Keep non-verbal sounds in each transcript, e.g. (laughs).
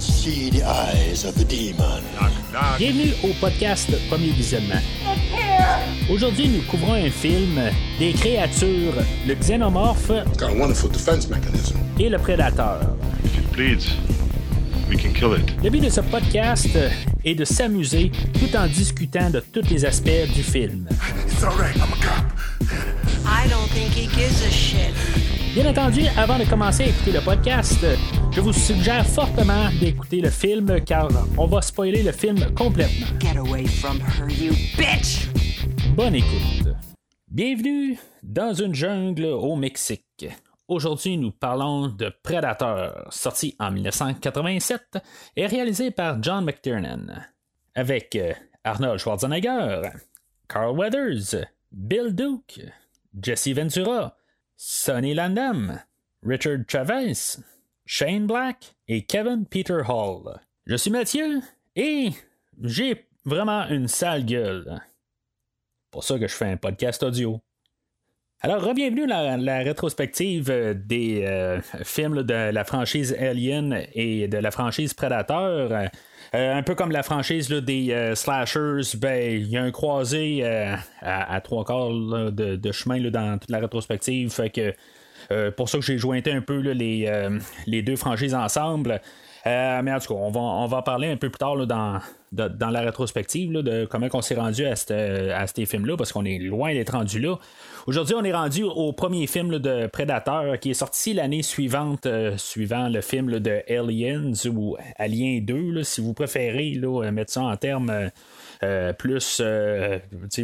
cannot see the eyes of the demon. Bienvenue au podcast Premier Visionnement. Aujourd'hui, nous couvrons un film des créatures, le xénomorphe Got a wonderful defense mechanism. et le prédateur. If it bleeds, we can kill it. Le but de ce podcast est de s'amuser tout en discutant de tous les aspects du film. It's all right, I'm a cop. I don't think he gives a shit. Bien entendu, avant de commencer à écouter le podcast, je vous suggère fortement d'écouter le film car on va spoiler le film complètement. Get away from her, you bitch! Bonne écoute. Bienvenue dans une jungle au Mexique. Aujourd'hui, nous parlons de Predator, sorti en 1987 et réalisé par John McTiernan, avec euh, Arnold Schwarzenegger, Carl Weathers, Bill Duke, Jesse Ventura, Sonny Landam, Richard Chavez, Shane Black et Kevin Peter Hall. Je suis Mathieu et j'ai vraiment une sale gueule pour ça que je fais un podcast audio. Alors, bienvenue à la, la rétrospective des euh, films de la franchise Alien et de la franchise Predator. Euh, un peu comme la franchise des euh, slashers, ben il y a un croisé à, trois quarts de, chemin dans toute la rétrospective. Que pour ça que j'ai jointé un peu les, euh, les deux franchises ensemble. Euh, mais en tout cas, on va, on va en parler un peu plus tard dans, dans la rétrospective de comment on s'est rendu à, à ces films-là, parce qu'on est loin d'être rendu là. Aujourd'hui, on est rendu au premier film de Predator qui est sorti l'année suivante, euh, suivant le film de Aliens ou Alien 2, là, si vous préférez euh, mettre ça en termes euh, euh, plus euh,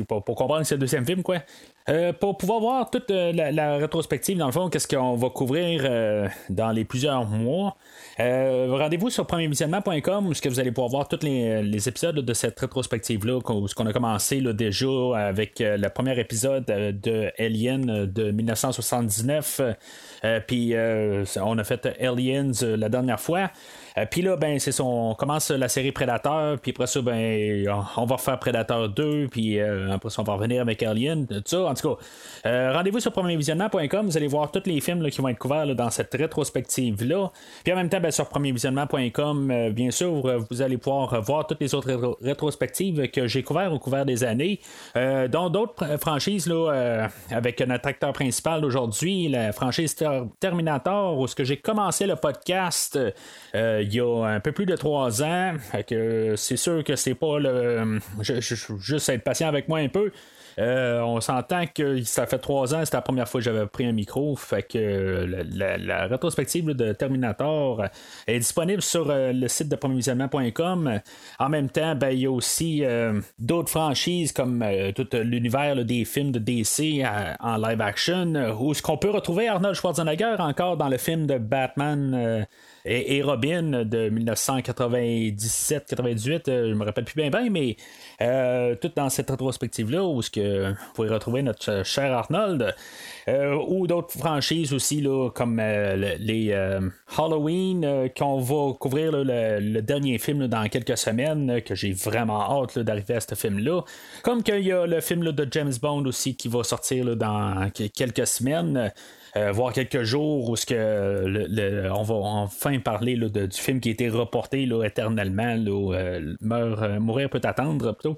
pour, pour comprendre le deuxième film, quoi. Euh, pour pouvoir voir toute euh, la, la rétrospective, dans le fond, qu'est-ce qu'on va couvrir euh, dans les plusieurs mois. Euh, Rendez-vous sur premiervisionnement.com où ce que vous allez pouvoir voir tous les, les épisodes de cette rétrospective-là, ce qu'on a commencé là, déjà avec le premier épisode de Alien de 1979. Euh, Puis on a fait Aliens la dernière fois. Euh, puis là, ben, c'est on commence la série Predator, puis après ça, ben, on va refaire Predator 2, puis euh, après ça, on va revenir avec Alien, tout ça. En tout cas, euh, rendez-vous sur premiervisionnement.com, vous allez voir tous les films qui vont être couverts dans cette rétrospective-là. Puis en même temps, ben, sur premiervisionnement.com, bien sûr, vous allez pouvoir voir toutes les autres rétro- rétrospectives que j'ai couvertes au couvert des années, dont d'autres franchises là, avec notre acteur principal aujourd'hui, la franchise Ter- Terminator, où ce que j'ai commencé le podcast il y a un peu plus de trois ans. Que c'est sûr que c'est pas le. je- je- je- juste être patient avec moi un peu. Euh, on s'entend que ça fait trois ans, c'était la première fois que j'avais pris un micro. Fait que euh, la, rétrospective de Terminator euh, est disponible sur euh, le site de premiervisionnement.com. En même temps, ben, il y a aussi euh, d'autres franchises comme euh, tout l'univers des films de DC euh, en live action, euh, où ce qu'on peut retrouver Arnold Schwarzenegger encore dans le film de Batman. Et, Robin de 1997-98, euh, je me rappelle plus bien bien, mais euh, tout dans cette rétrospective-là où ce que vous pouvez retrouver notre cher Arnold, euh, ou d'autres franchises aussi, là, comme le- les Halloween, qu'on va couvrir le, dernier film dans quelques semaines, que j'ai vraiment hâte d'arriver à ce film-là. Comme qu'il y a le film de James Bond aussi qui va sortir dans que- quelques semaines euh, voire quelques jours où ce que le- le- on va enfin parler là, de- du film qui a été reporté là, éternellement là, euh, euh, mourir peut attendre plutôt.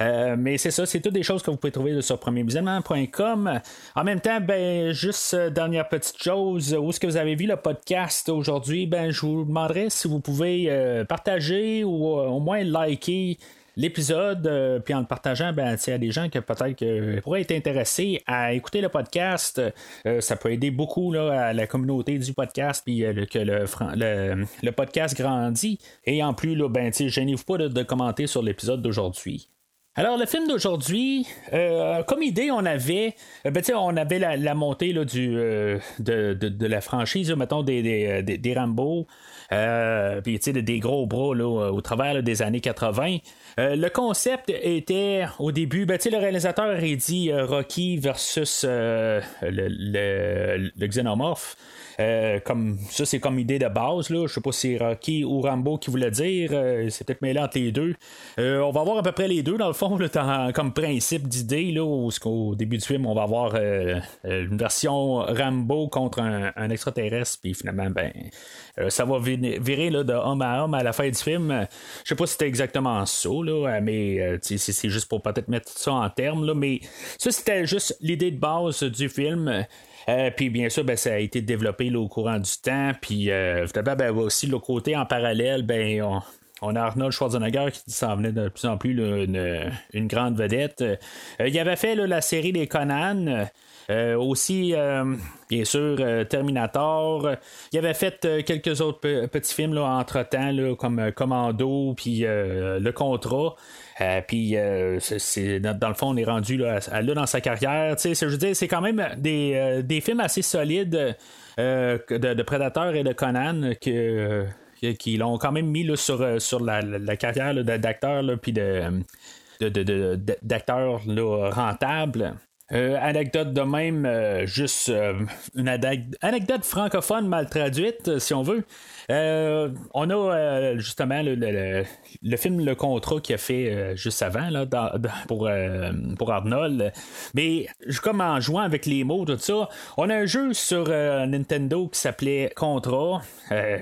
Mais c'est ça c'est toutes des choses que vous pouvez trouver sur premiervisionnement.com en même temps ben juste dernière petite chose où est-ce que vous avez vu le podcast aujourd'hui? Ben je vous demanderais si vous pouvez partager ou au moins liker l'épisode, euh, puis en le partageant, ben, tu sais, à des gens que peut-être pourraient être intéressés à écouter le podcast. Euh, ça peut aider beaucoup là, à la communauté du podcast, puis euh, que le, le, podcast grandit. Et en plus, là, ben, gênez-vous pas de, commenter sur l'épisode d'aujourd'hui. Alors, le film d'aujourd'hui, comme idée, on avait, ben, on avait la, montée là, du, de, de- la franchise, mettons, des, des, des- des Rambo, puis des, gros bras là, au travers des années 80. Euh, le concept était, au début, ben, le réalisateur a dit euh, Rocky versus euh, le, xénomorphe. Comme ça, c'est comme idée de base. Là. Je sais pas si c'est Rocky ou Rambo qui voulait dire. C'est peut-être mêlé entre les deux. On va voir à peu près les deux, dans le fond. comme principe d'idée, au début du film, on va avoir une version Rambo contre un, extraterrestre, puis finalement, ben, ça va virer, là, de homme à homme à la fin du film. Je sais pas si c'était exactement ça, mais c'est juste pour peut-être mettre ça en termes, là, mais ça, c'était juste l'idée de base du film. Euh, puis bien sûr, ben, ça a été développé au courant du temps. Puis euh, ben, aussi le côté en parallèle, ben, on, a Arnold Schwarzenegger qui s'en venait de plus en plus une, grande vedette. Euh, il avait fait la série des Conan. Aussi, bien sûr, Terminator. Il avait fait quelques autres petits films entre-temps, comme Commando, puis Le Contrat. Euh, puis, euh, c'est, dans, le fond, on est rendu là, dans sa carrière. Je veux dire, c'est quand même des, euh, des films assez solides de, de, Predator et de Conan que, qui l'ont quand même mis là, sur, sur la, carrière d'acteur puis de, d'acteurs rentables. Anecdote de même, juste une anecdote francophone mal traduite, si on veut. Euh, on a euh, justement le, film Le Contrat qui a fait euh, juste avant là, pour, Arnold. Mais comme en jouant avec les mots, tout ça, on a un jeu sur Nintendo qui s'appelait Contrat.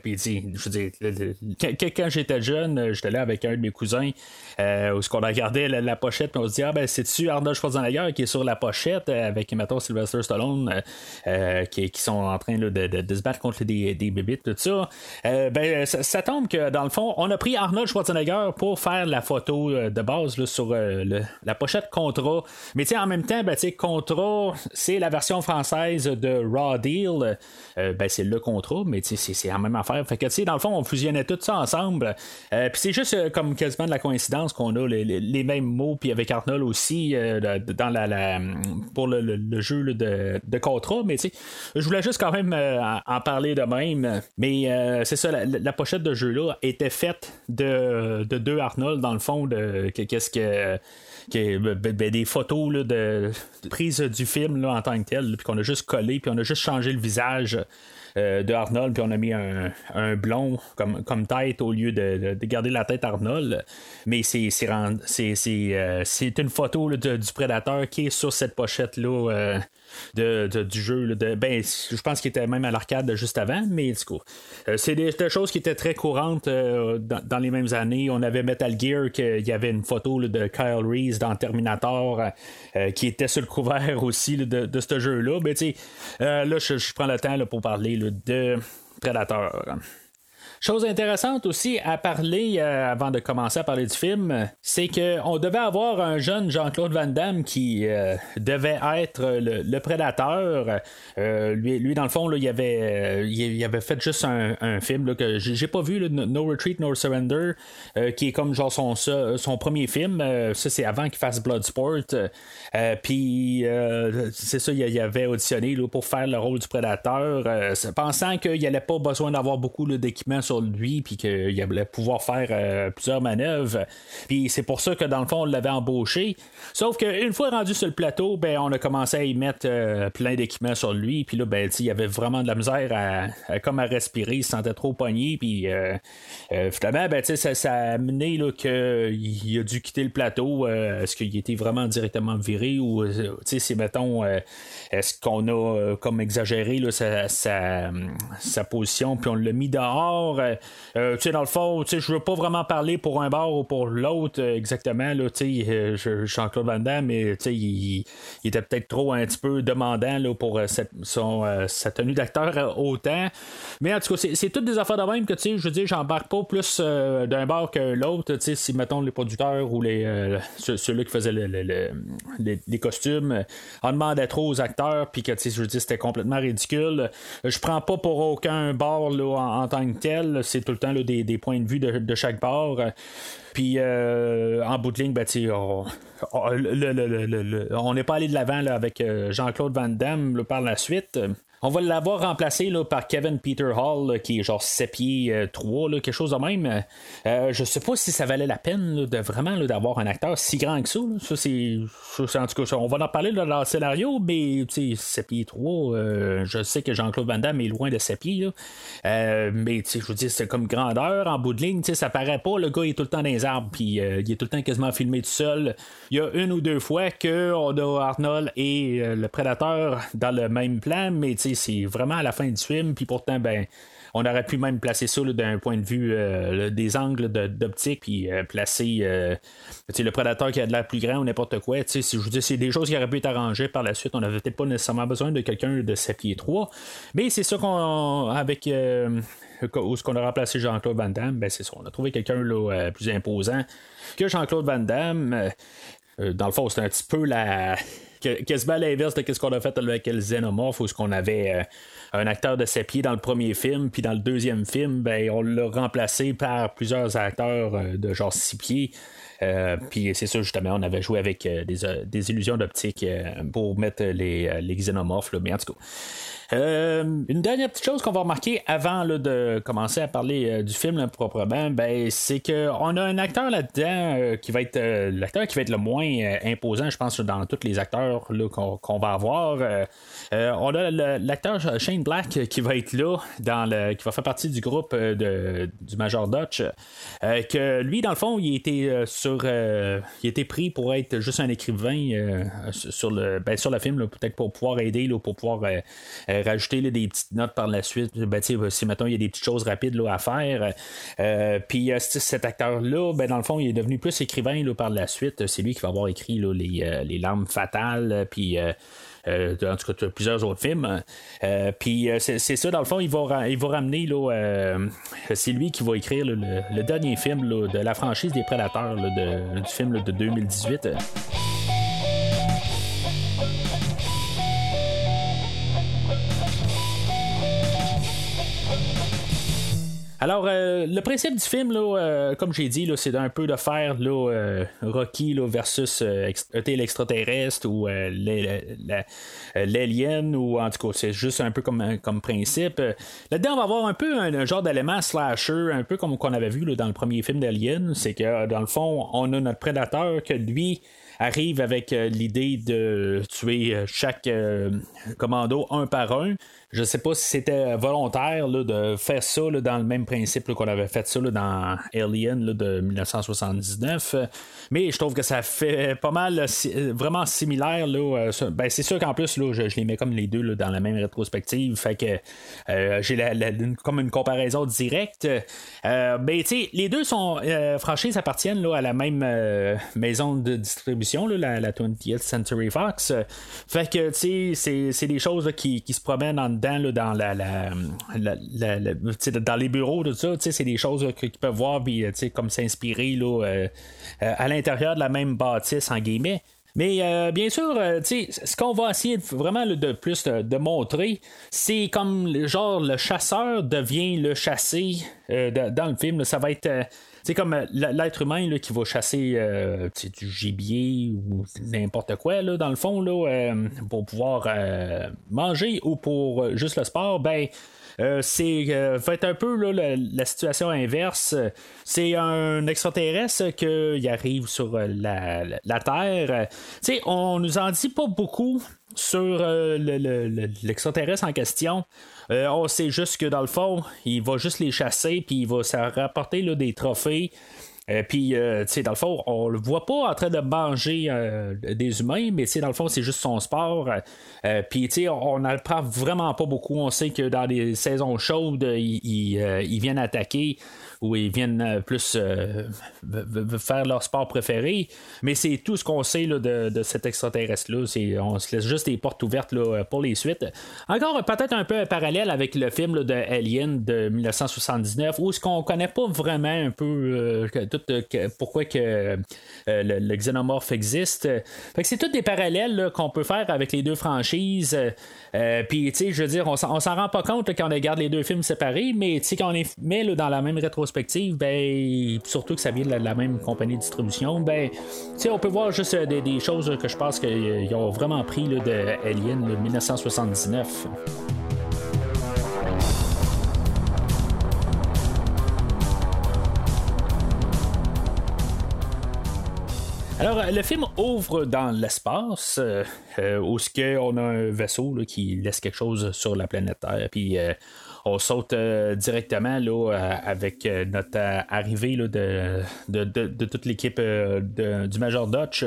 Puis je veux dire, quand j'étais jeune, j'étais là avec un de mes cousins où ce qu'on regardait la, la pochette, on se dit ah ben c'est-tu Arnold Schwarzenegger qui est sur la pochette avec mettons Sylvester Stallone qui, qui, sont en train de, de, se battre contre des, des bébites, tout ça? Euh, ben, ça, tombe que dans le fond, on a pris Arnold Schwarzenegger pour faire la photo euh, de base sur euh, la pochette Contra. Mais en même temps, ben, Contra, c'est la version française de Raw Deal. ben, c'est le contrat, mais c'est la même affaire. Fait que dans le fond, on fusionnait tout ça ensemble. Puis c'est juste comme quasiment de la coïncidence qu'on a les, mêmes mots, puis avec Arnold aussi dans la, pour le, jeu de, de contrat. Mais je voulais juste quand même en parler de même. Mais c'est ça, la, pochette de jeu-là était faite de, deux Arnold, dans le fond, de qu'est-ce que. Ben, ben, des photos de, de, prise du film là, en tant que tel, puis qu'on a juste collé, puis on a juste changé le visage euh, de Arnold, puis on a mis un, blond comme, comme tête au lieu de, garder la tête Arnold. Mais c'est, c'est, euh, une photo du prédateur qui est sur cette pochette-là. Euh, de, du jeu. de, ben, je pense qu'il était même à l'arcade juste avant, mais du coup, euh, c'est des, choses qui étaient très courantes euh, dans, les mêmes années. On avait Metal Gear, qu'il y avait une photo de Kyle Reese dans Terminator euh, qui était sur le couvert aussi de, de ce jeu-là. Ben, là, je, prends le temps pour parler de Predator. Chose intéressante aussi à parler euh, avant de commencer à parler du film, c'est qu'on devait avoir un jeune Jean-Claude Van Damme qui euh, devait être le, prédateur. Euh, lui, lui, dans le fond, là, il, avait, il, avait fait juste un, film là, que j'ai pas vu, No Retreat, No Surrender, qui est comme genre son, son premier film. ça, c'est avant qu'il fasse Bloodsport. Puis, c'est ça, il, avait auditionné pour faire le rôle du prédateur, pensant qu'il n'y allait pas besoin d'avoir beaucoup d'équipements sur lui, puis qu'il allait pouvoir faire euh, plusieurs manœuvres. Puis c'est pour ça que dans le fond, on l'avait embauché. Sauf qu'une fois rendu sur le plateau, ben, on a commencé à y mettre euh, plein d'équipements sur lui. Puis là, ben, il y avait vraiment de la misère à, comme à respirer, il se sentait trop pogné. Puis euh, finalement, ben, ça, ça a amené qu'il a dû quitter le plateau. est-ce qu'il était vraiment directement viré ou c'est mettons est-ce qu'on a comme exagéré là, sa, sa, position puis on l'a mis dehors tu sais, dans le fond, tu sais, je veux pas vraiment parler pour un bar ou pour l'autre euh, exactement, là, tu sais, Jean-Claude Van Damme, mais tu sais, il, était peut-être trop un petit peu demandant là, pour cette, son, sa tenue d'acteur autant. Mais en tout cas, c'est toutes des affaires de même que, tu sais, je veux dire, j'embarque pas plus d'un bar que l'autre, tu sais, si, mettons, les producteurs ou les ceux-là qui faisaient les, costumes en demandaient trop aux acteurs, puis que, tu sais, je veux dire, c'était complètement ridicule. Je prends pas pour aucun bar là, en tant que tel, c'est tout le temps des, points de vue de, chaque bord. Puis euh, en bout de ligne, ben, on n'est pas allé de l'avant avec euh, Jean-Claude Van Damme par la suite. On va l'avoir remplacé là, par Kevin Peter Hall, qui est genre 7 pieds 3, là, quelque chose de même. Euh, je sais pas si ça valait la peine de vraiment d'avoir un acteur si grand que ça. en tout cas, on va en parler dans le scénario, mais tu sais, 7 pieds 3, euh, je sais que Jean-Claude Van Damme est loin de 7 pieds. Euh, mais je veux dire, c'est comme grandeur en bout de ligne, ça paraît pas. Le gars est tout le temps dans les arbres, puis euh, il est tout le temps quasiment filmé tout seul. Il y a une ou deux fois que on a Arnold et euh, le prédateur dans le même plan, mais c'est vraiment à la fin du film, puis pourtant, ben. On aurait pu même placer ça d'un point de vue euh, des angles d'optique, puis euh, placer euh, le prédateur qui a de l'air plus grand ou n'importe quoi. Je veux dire, c'est des choses qui auraient pu être arrangées par la suite. On n'avait peut-être pas nécessairement besoin de quelqu'un de 7 pieds 3. Mais c'est ça qu'on. Avec. où ce qu'on a remplacé Jean-Claude Van Damme, ben c'est ça. On a trouvé quelqu'un plus imposant que Jean-Claude Van Damme. Dans le fond, c'est un petit peu la. Quasiment à l'inverse de ce qu'on a fait avec le Xenomorph, où qu'on avait euh, un acteur de 7 pieds dans le premier film, puis dans le deuxième film, ben, on l'a remplacé par plusieurs acteurs euh, de genre 6 pieds. Euh, puis c'est ça, justement, on avait joué avec des, illusions d'optique pour mettre les, les xénomorphes, là. mais en tout cas. Euh, une dernière petite chose qu'on va remarquer avant là, de commencer à parler euh, du film proprement, ben, c'est qu'on a un acteur là-dedans euh, qui va être l'acteur qui va être le moins imposant, je pense, dans tous les acteurs qu'on, va avoir. On a l'acteur Shane Black qui va être là, dans le, qui va faire partie du groupe de, du Major Dutch. que lui, dans le fond, il était sur, il était pris pour être juste un écrivain sur le, ben, sur le film, peut-être pour pouvoir aider, là, pour pouvoir euh, rajouter des petites notes par la suite. Ben, si mettons il y a des petites choses rapides à faire. Euh, Puis euh, cet acteur-là, ben, dans le fond, il est devenu plus écrivain par la suite. C'est lui qui va avoir écrit les, les larmes fatales. Puis en tout cas, plusieurs autres films. Puis c'est ça, dans le fond, il va, il va ramener, c'est lui qui va écrire le, dernier film de la franchise des Prédateurs, du film de 2018. Alors, euh, le principe du film, là, euh, comme j'ai dit, c'est un peu de faire euh, Rocky là, versus ex- l'extraterrestre ou l'al- la- l'alien, ou en tout cas, c'est juste un peu comme, principe. Là-dedans, on va avoir un peu un, genre d'élément slasher, un peu comme qu'on avait vu dans le premier film d'Alien. C'est que, dans le fond, on a notre prédateur que lui arrive avec euh, l'idée de tuer euh, chaque euh, commando un par un. Je sais pas si c'était volontaire là, de faire ça là, dans le même principe qu'on avait fait ça là, dans Alien de 1979. Euh, Mais je trouve que ça fait pas mal vraiment similaire. Ben, c'est sûr qu'en plus, je, je les mets comme les deux dans la même rétrospective. Fait que j'ai la- comme une comparaison directe. Euh, ben, les deux sont euh, franchises appartiennent à la même maison de distribution, là, la, la 20th Century Fox. Fait que, tu sais, c'est- des choses qui, qui se promènent en dedans, dans dans les bureaux, tout ça. tu sais, C'est des choses qu'ils peuvent voir, tu sais, comme s'inspirer euh, euh, à l'intérieur de la même bâtisse, en guillemets. Mais euh, bien sûr, euh, ce qu'on va essayer vraiment de plus de, montrer, c'est comme genre le chasseur devient le chassé euh, dans le film. ça va être c'est comme euh, l'être humain là, qui va chasser euh, du gibier ou n'importe quoi, là, dans le fond, là, euh, pour pouvoir manger ou pour juste le sport, ben. c'est un peu là, la, situation inverse. C'est un extraterrestre qui arrive sur la, la- Terre. Tu sais, on nous en dit pas beaucoup sur le- le- le- l'extraterrestre en question. Euh, on sait juste que dans le fond, il va juste les chasser, puis il va se rapporter des trophées. Euh, puis, euh, tu sais, dans le fond, on le voit pas en train de manger des humains, mais tu sais, dans le fond, c'est juste son sport. Puis, tu sais, on n'apprend vraiment pas beaucoup. On sait que dans les saisons chaudes, ils, ils viennent attaquer ou ils viennent euh, plus euh, faire leur sport préféré. Mais c'est tout ce qu'on sait là, de, de cet extraterrestre-là. On se laisse juste des portes ouvertes là, pour les suites. Encore peut-être un peu un parallèle avec le film là, de Alien de 1979, où ce qu'on connaît pas vraiment un peu euh, tout, euh, pourquoi que euh, le, le xénomorphe existe. Fait c'est tous des parallèles qu'on peut faire avec les deux franchises. Euh, Puis, tu sais, je veux dire, on s'en rend pas compte quand on regarde les deux films séparés, mais tu sais, quand on les met dans la même ben, surtout que ça vient de la, même compagnie de distribution, ben, on peut voir juste euh, des, choses euh, que je pense qu'ils euh, ont vraiment pris de Alien de 1979. Alors, le film ouvre dans l'espace, euh, où on a un vaisseau qui laisse quelque chose sur la planète Terre. Puis, on saute euh, directement euh, avec euh, notre arrivée de, toute l'équipe du Major Dutch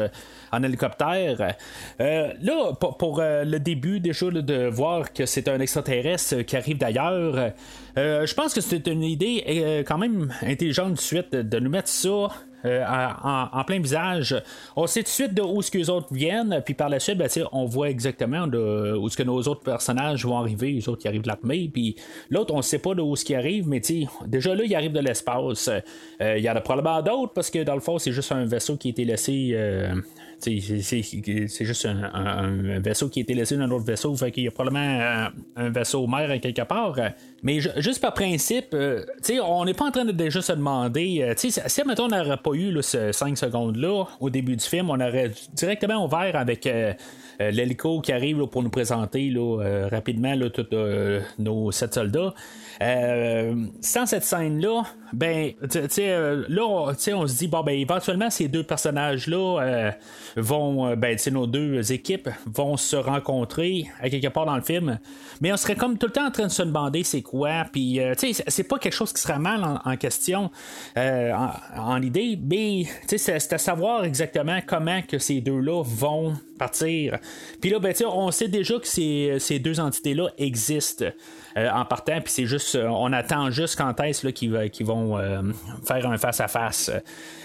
en hélicoptère. Là, pour, le début déjà de voir que c'est un extraterrestre qui arrive d'ailleurs, je pense que c'est une idée quand même intelligente de suite de nous mettre ça. Euh, en, plein visage. On sait tout de suite de où ce que les autres viennent, puis par la suite, ben, on voit exactement de, où ce que nos autres personnages vont arriver, les autres qui arrivent de l'armée, puis l'autre, on sait pas de où ce qui arrive, mais déjà là, il arrive de l'espace. Euh, Il y en a probablement d'autres, parce que dans le fond, c'est juste un vaisseau qui a été laissé. C'est juste un, vaisseau qui a été laissé dans un autre vaisseau, fait qu'il y a probablement un, vaisseau mère quelque part. Mais ju- juste par principe, euh, on n'est pas en train de déjà se demander, euh, si mettons on n'aurait pas eu là, ce 5 secondes-là au début du film, on aurait directement ouvert avec euh, euh, l'hélico qui arrive pour nous présenter rapidement tous nos sept soldats. Sans cette scène-là, ben, tu sais, euh, là, on, on se dit, bon, ben, éventuellement, ces deux personnages-là euh, vont, euh, ben, tu sais, nos deux équipes vont se rencontrer à quelque part dans le film. Mais on serait comme tout le temps en train de se demander c'est quoi, puis, tu sais, c'est- pas quelque chose qui sera mal en, question, en, en idée, mais, tu sais, c'est- c'est à savoir exactement comment que ces deux-là vont partir. Puis là, ben, tu sais, on sait déjà que ces, ces deux entités-là existent euh, en partant, puis c'est juste, euh, on attend juste quand est-ce qu'ils, va- vont euh, faire un face-à-face.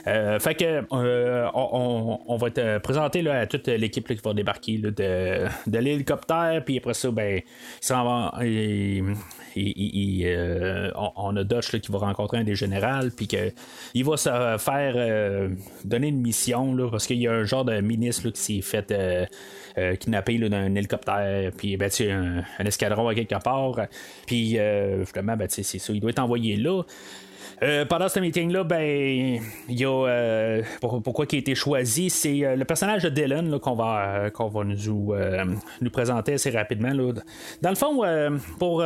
Fait que on, va te présenter là, à toute l'équipe qui va débarquer là, de, de l'hélicoptère, puis après ça, ben, ils- ils- ils, euh, on, a Dutch là, qui va rencontrer un des généraux, puis il va se faire donner une mission, là, parce qu'il y a un genre de ministre qui s'est fait euh, kidnapper là, d'un hélicoptère, puis ben, un, un escadron à quelque part, puis euh, finalement, ben, c'est ça, il doit être envoyé là. Euh, pendant ce meeting-là, ben, il y a euh, pour- pourquoi qui a été choisi, c'est euh, le personnage de Dylan qu'on va va nous nous présenter assez rapidement. Dans le fond, pour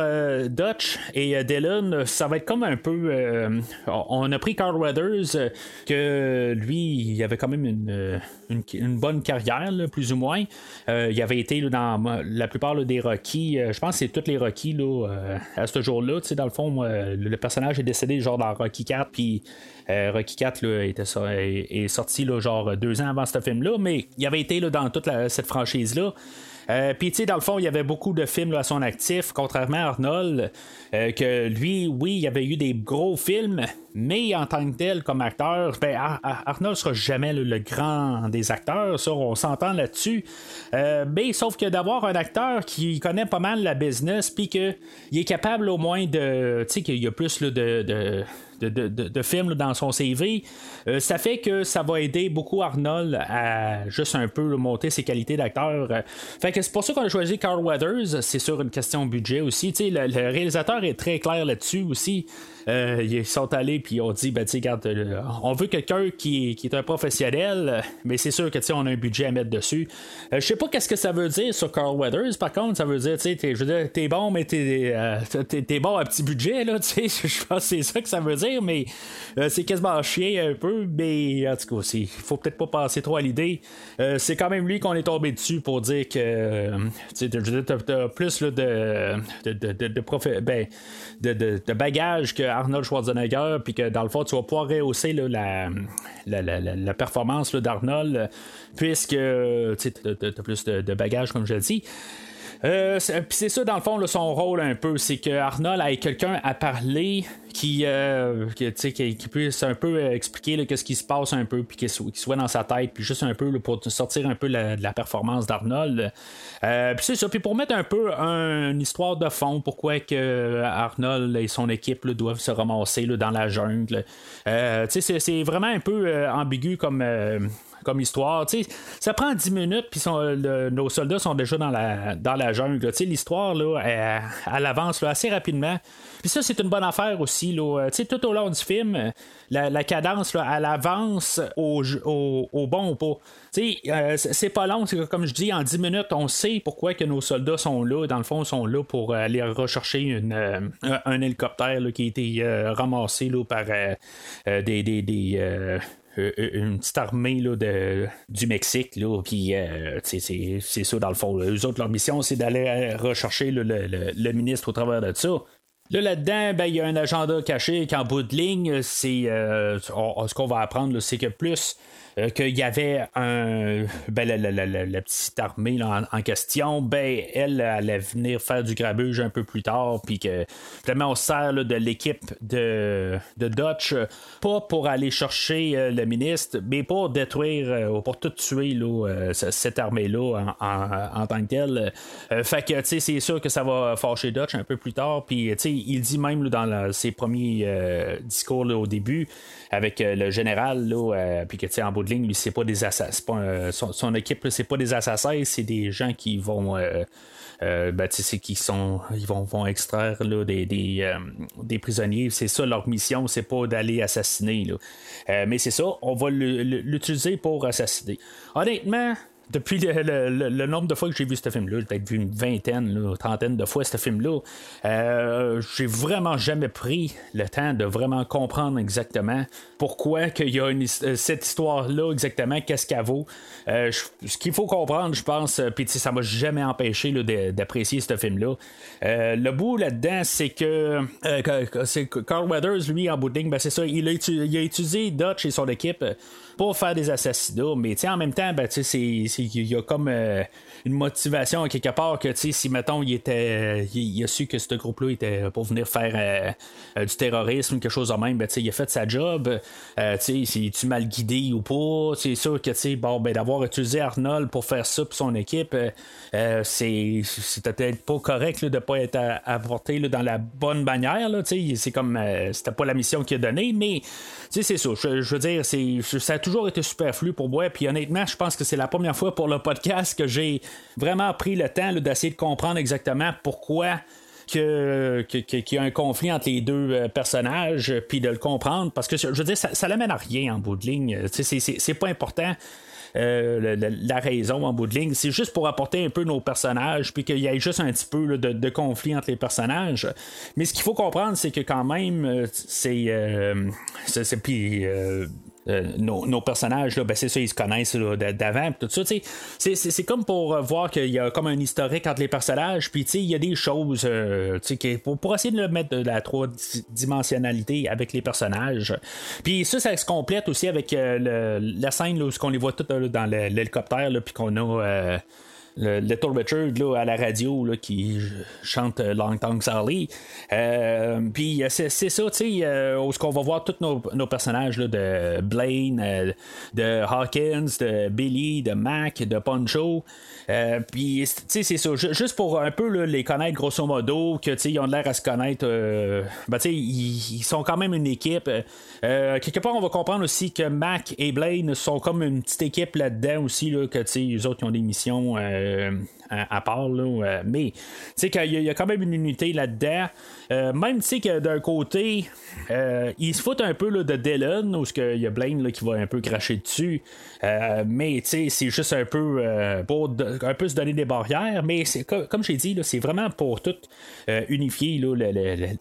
Dutch et Dylan, ça va être comme un peu. on a pris Carl Weathers, que lui, il avait quand même une, une, bonne carrière, plus ou moins. Il avait été dans la plupart des Rocky. euh, je pense que c'est tous les euh, à ce jour-là. Dans le fond, le personnage est décédé genre dans Rocky 4, puis euh, Rocky 4 là, était est, sorti là, genre deux ans avant ce film-là, mais il avait été là, dans toute cette franchise-là. Euh, Puis, tu sais, dans le fond, il y avait beaucoup de films à son actif, contrairement à Arnold, euh, que lui, oui, il y avait eu des gros films, mais en tant que tel, comme acteur, ben, Ar- Ar- Arnold sera jamais le grand des acteurs, ça, on s'entend là-dessus. Mais sauf que d'avoir un acteur qui connaît pas mal la business, puis qu'il est capable au moins de. Tu sais, qu'il y a plus là, de de, de- de- films là, dans son CV. Euh, ça fait que ça va aider beaucoup Arnold à juste un peu monter ses qualités d'acteur. Euh, Fait que c'est pour ça qu'on a choisi Carl Weathers. C'est sur une question budget aussi. Le, le réalisateur est très clair là-dessus aussi. Euh, ils sont allés puis ils ont dit ben, tu regarde, euh, on veut quelqu'un qui, qui est un professionnel, mais c'est sûr que tu on a un budget à mettre dessus. Euh, je sais pas qu'est-ce que ça veut dire sur Carl Weathers. Par contre, ça veut dire, tu sais, t'es- bon, mais t'es, euh, t'es bon à petit budget, là, (laughs) tu sais. Je pense c'est ça que ça veut dire, mais c'est quasiment chier un peu. Mais en tout cas, il faut peut-être pas passer trop à l'idée. C'est quand même lui qu'on est tombé dessus pour dire que, tu sais, plus là, de, de, de, de, de ben, de, bagages Arnold Schwarzenegger, puis que dans le fond, tu vas pouvoir rehausser la, la, la, la- performance d'Arnold, puisque tu as plus de, de bagages, comme je l'ai dit. Euh, c'est- puis c'est ça, dans le fond, son rôle un peu, c'est que Arnold ait quelqu'un à parler qui, euh, qui, qui, puisse un peu euh, expliquer qu'est-ce qui se passe un peu, puis qu'il soit, dans sa tête, puis juste un peu pour sortir un peu de la performance d'Arnold. Euh, puis c'est ça, puis pour mettre un peu un- une histoire de fond, pourquoi que Arnold et son équipe doivent se ramasser dans la jungle. Euh, c'est, vraiment un peu euh, ambigu comme. Euh, comme histoire. Tu sais, ça prend 10 minutes, puis nos soldats sont déjà dans la, dans la jungle. L'histoire, là, elle, avance là, assez rapidement. Puis ça, c'est une bonne affaire aussi. Là. Tu sais, tout au long du film, la, la cadence, là, elle avance au, au, au bon pas. Tu sais, euh, c'est pas long. Comme je dis, en 10 minutes, on sait pourquoi que nos soldats sont là. Dans le fond, sont là pour aller rechercher euh, un, hélicoptère qui a été euh, ramassé là, par euh, euh, des, des, des, euh, une petite armée là, de, du Mexique. Là, puis c'est ça, dans le fond. Eux autres, leur mission, c'est d'aller rechercher le, le, ministre au travers de ça. Là, là-dedans, ben, il y a un agenda caché qu'en bout de ligne, c'est ce qu'on va apprendre, c'est que plus euh, qu'il y avait un, ben, la, petite armée en, question, ben, elle allait venir faire du grabuge un peu plus tard, puis que vraiment on sert de l'équipe de, de Dutch, pas pour aller chercher euh, le ministre, mais pour détruire, euh, pour tout tuer cette armée-là en, tant que telle. fait que, c'est sûr que ça va fâcher Dutch un peu plus tard, puis, il dit même dans ses premiers discours au début, avec le général, puis que, tu en bout ligne, lui, c'est pas des assassins. Euh, son, équipe, c'est pas des assassins, c'est des gens qui vont. Euh, euh ben, sont ils vont, vont extraire des, des, prisonniers c'est ça leur mission c'est pas d'aller assassiner mais c'est ça on va l'utiliser pour assassiner honnêtement depuis le, nombre de fois que j'ai vu ce film-là, j'ai peut-être vu une vingtaine, une trentaine de fois ce film-là, euh, j'ai vraiment jamais pris le temps de vraiment comprendre exactement pourquoi qu'il y a euh, cette histoire-là exactement, qu'est-ce qu'elle vaut. Euh, ce qu'il faut comprendre, je pense, puis ça m'a jamais empêché d'apprécier ce film-là. le bout là-dedans, c'est que, Carl Weathers, lui, en bout de ligne, ben, c'est ça, il a, il a utilisé Dutch et son équipe pour faire des assassinats, mais en même temps, ben, il y a comme euh, une motivation quelque part que si mettons il était il, a su que ce groupe-là était pour venir faire euh, euh, du terrorisme, quelque chose de même, ben, il a fait sa job. si tu mal guidé ou pas, c'est sûr que bon, ben, d'avoir utilisé Arnold pour faire ça pour son équipe, c'est peut-être pas correct de de pas être apporté dans la bonne manière. C'est comme c'était pas la mission qu'il a donnée, mais c'est ça. Je, veux dire, ça a toujours été superflu pour moi. Puis honnêtement, je pense que c'est la première fois pour le podcast que j'ai vraiment pris le temps d'essayer de comprendre exactement pourquoi qu'il y a un conflit entre les deux euh, personnages, puis de le comprendre, parce que je veux dire, ça, ça l'amène à rien en bout de ligne. C'est pas important. Euh, la, raison en bout de ligne. C'est juste pour apporter un peu nos personnages, puis qu'il y ait juste un petit peu de, conflit entre les personnages. Mais ce qu'il faut comprendre, c'est que quand même, euh, c'est. Euh, puis. nos, personnages, là, ben c'est ça, ils se connaissent d'avant, tout ça. C'est, comme pour voir qu'il y a comme un historique entre les personnages, puis il y a des choses pour, pour, essayer de mettre de la trois-dimensionnalité avec les personnages. Puis ça, ça se complète aussi avec la scène où on les voit tous dans l'hélicoptère, puis qu'on a euh, le Little Richard là, à la radio là, qui chante Long Tongue Sally. Euh, puis c'est, ça, tu sais, euh, où qu'on va voir tous nos, personnages là, de Blaine, de Hawkins, de Billy, de Mac, de Poncho. puis, tu sais, c'est ça. Juste pour un peu les connaître grosso modo, que, tu ils ont l'air à se connaître. ben, tu sais, ils, sont quand même une équipe. quelque part, on va comprendre aussi que Mac et Blaine sont comme une petite équipe là-dedans aussi, là, que, tu sais, eux autres, ils ont des missions euh, à, part. Là, euh, mais tu qu'il y, a quand même une unité là-dedans. Euh, même tu que d'un côté, ils se foutent un peu de Dylan, où il y a Blaine qui va un peu cracher dessus. mais tu sais, c'est juste un peu pour un peu se donner des barrières. Mais comme j'ai dit, c'est vraiment pour tout unifier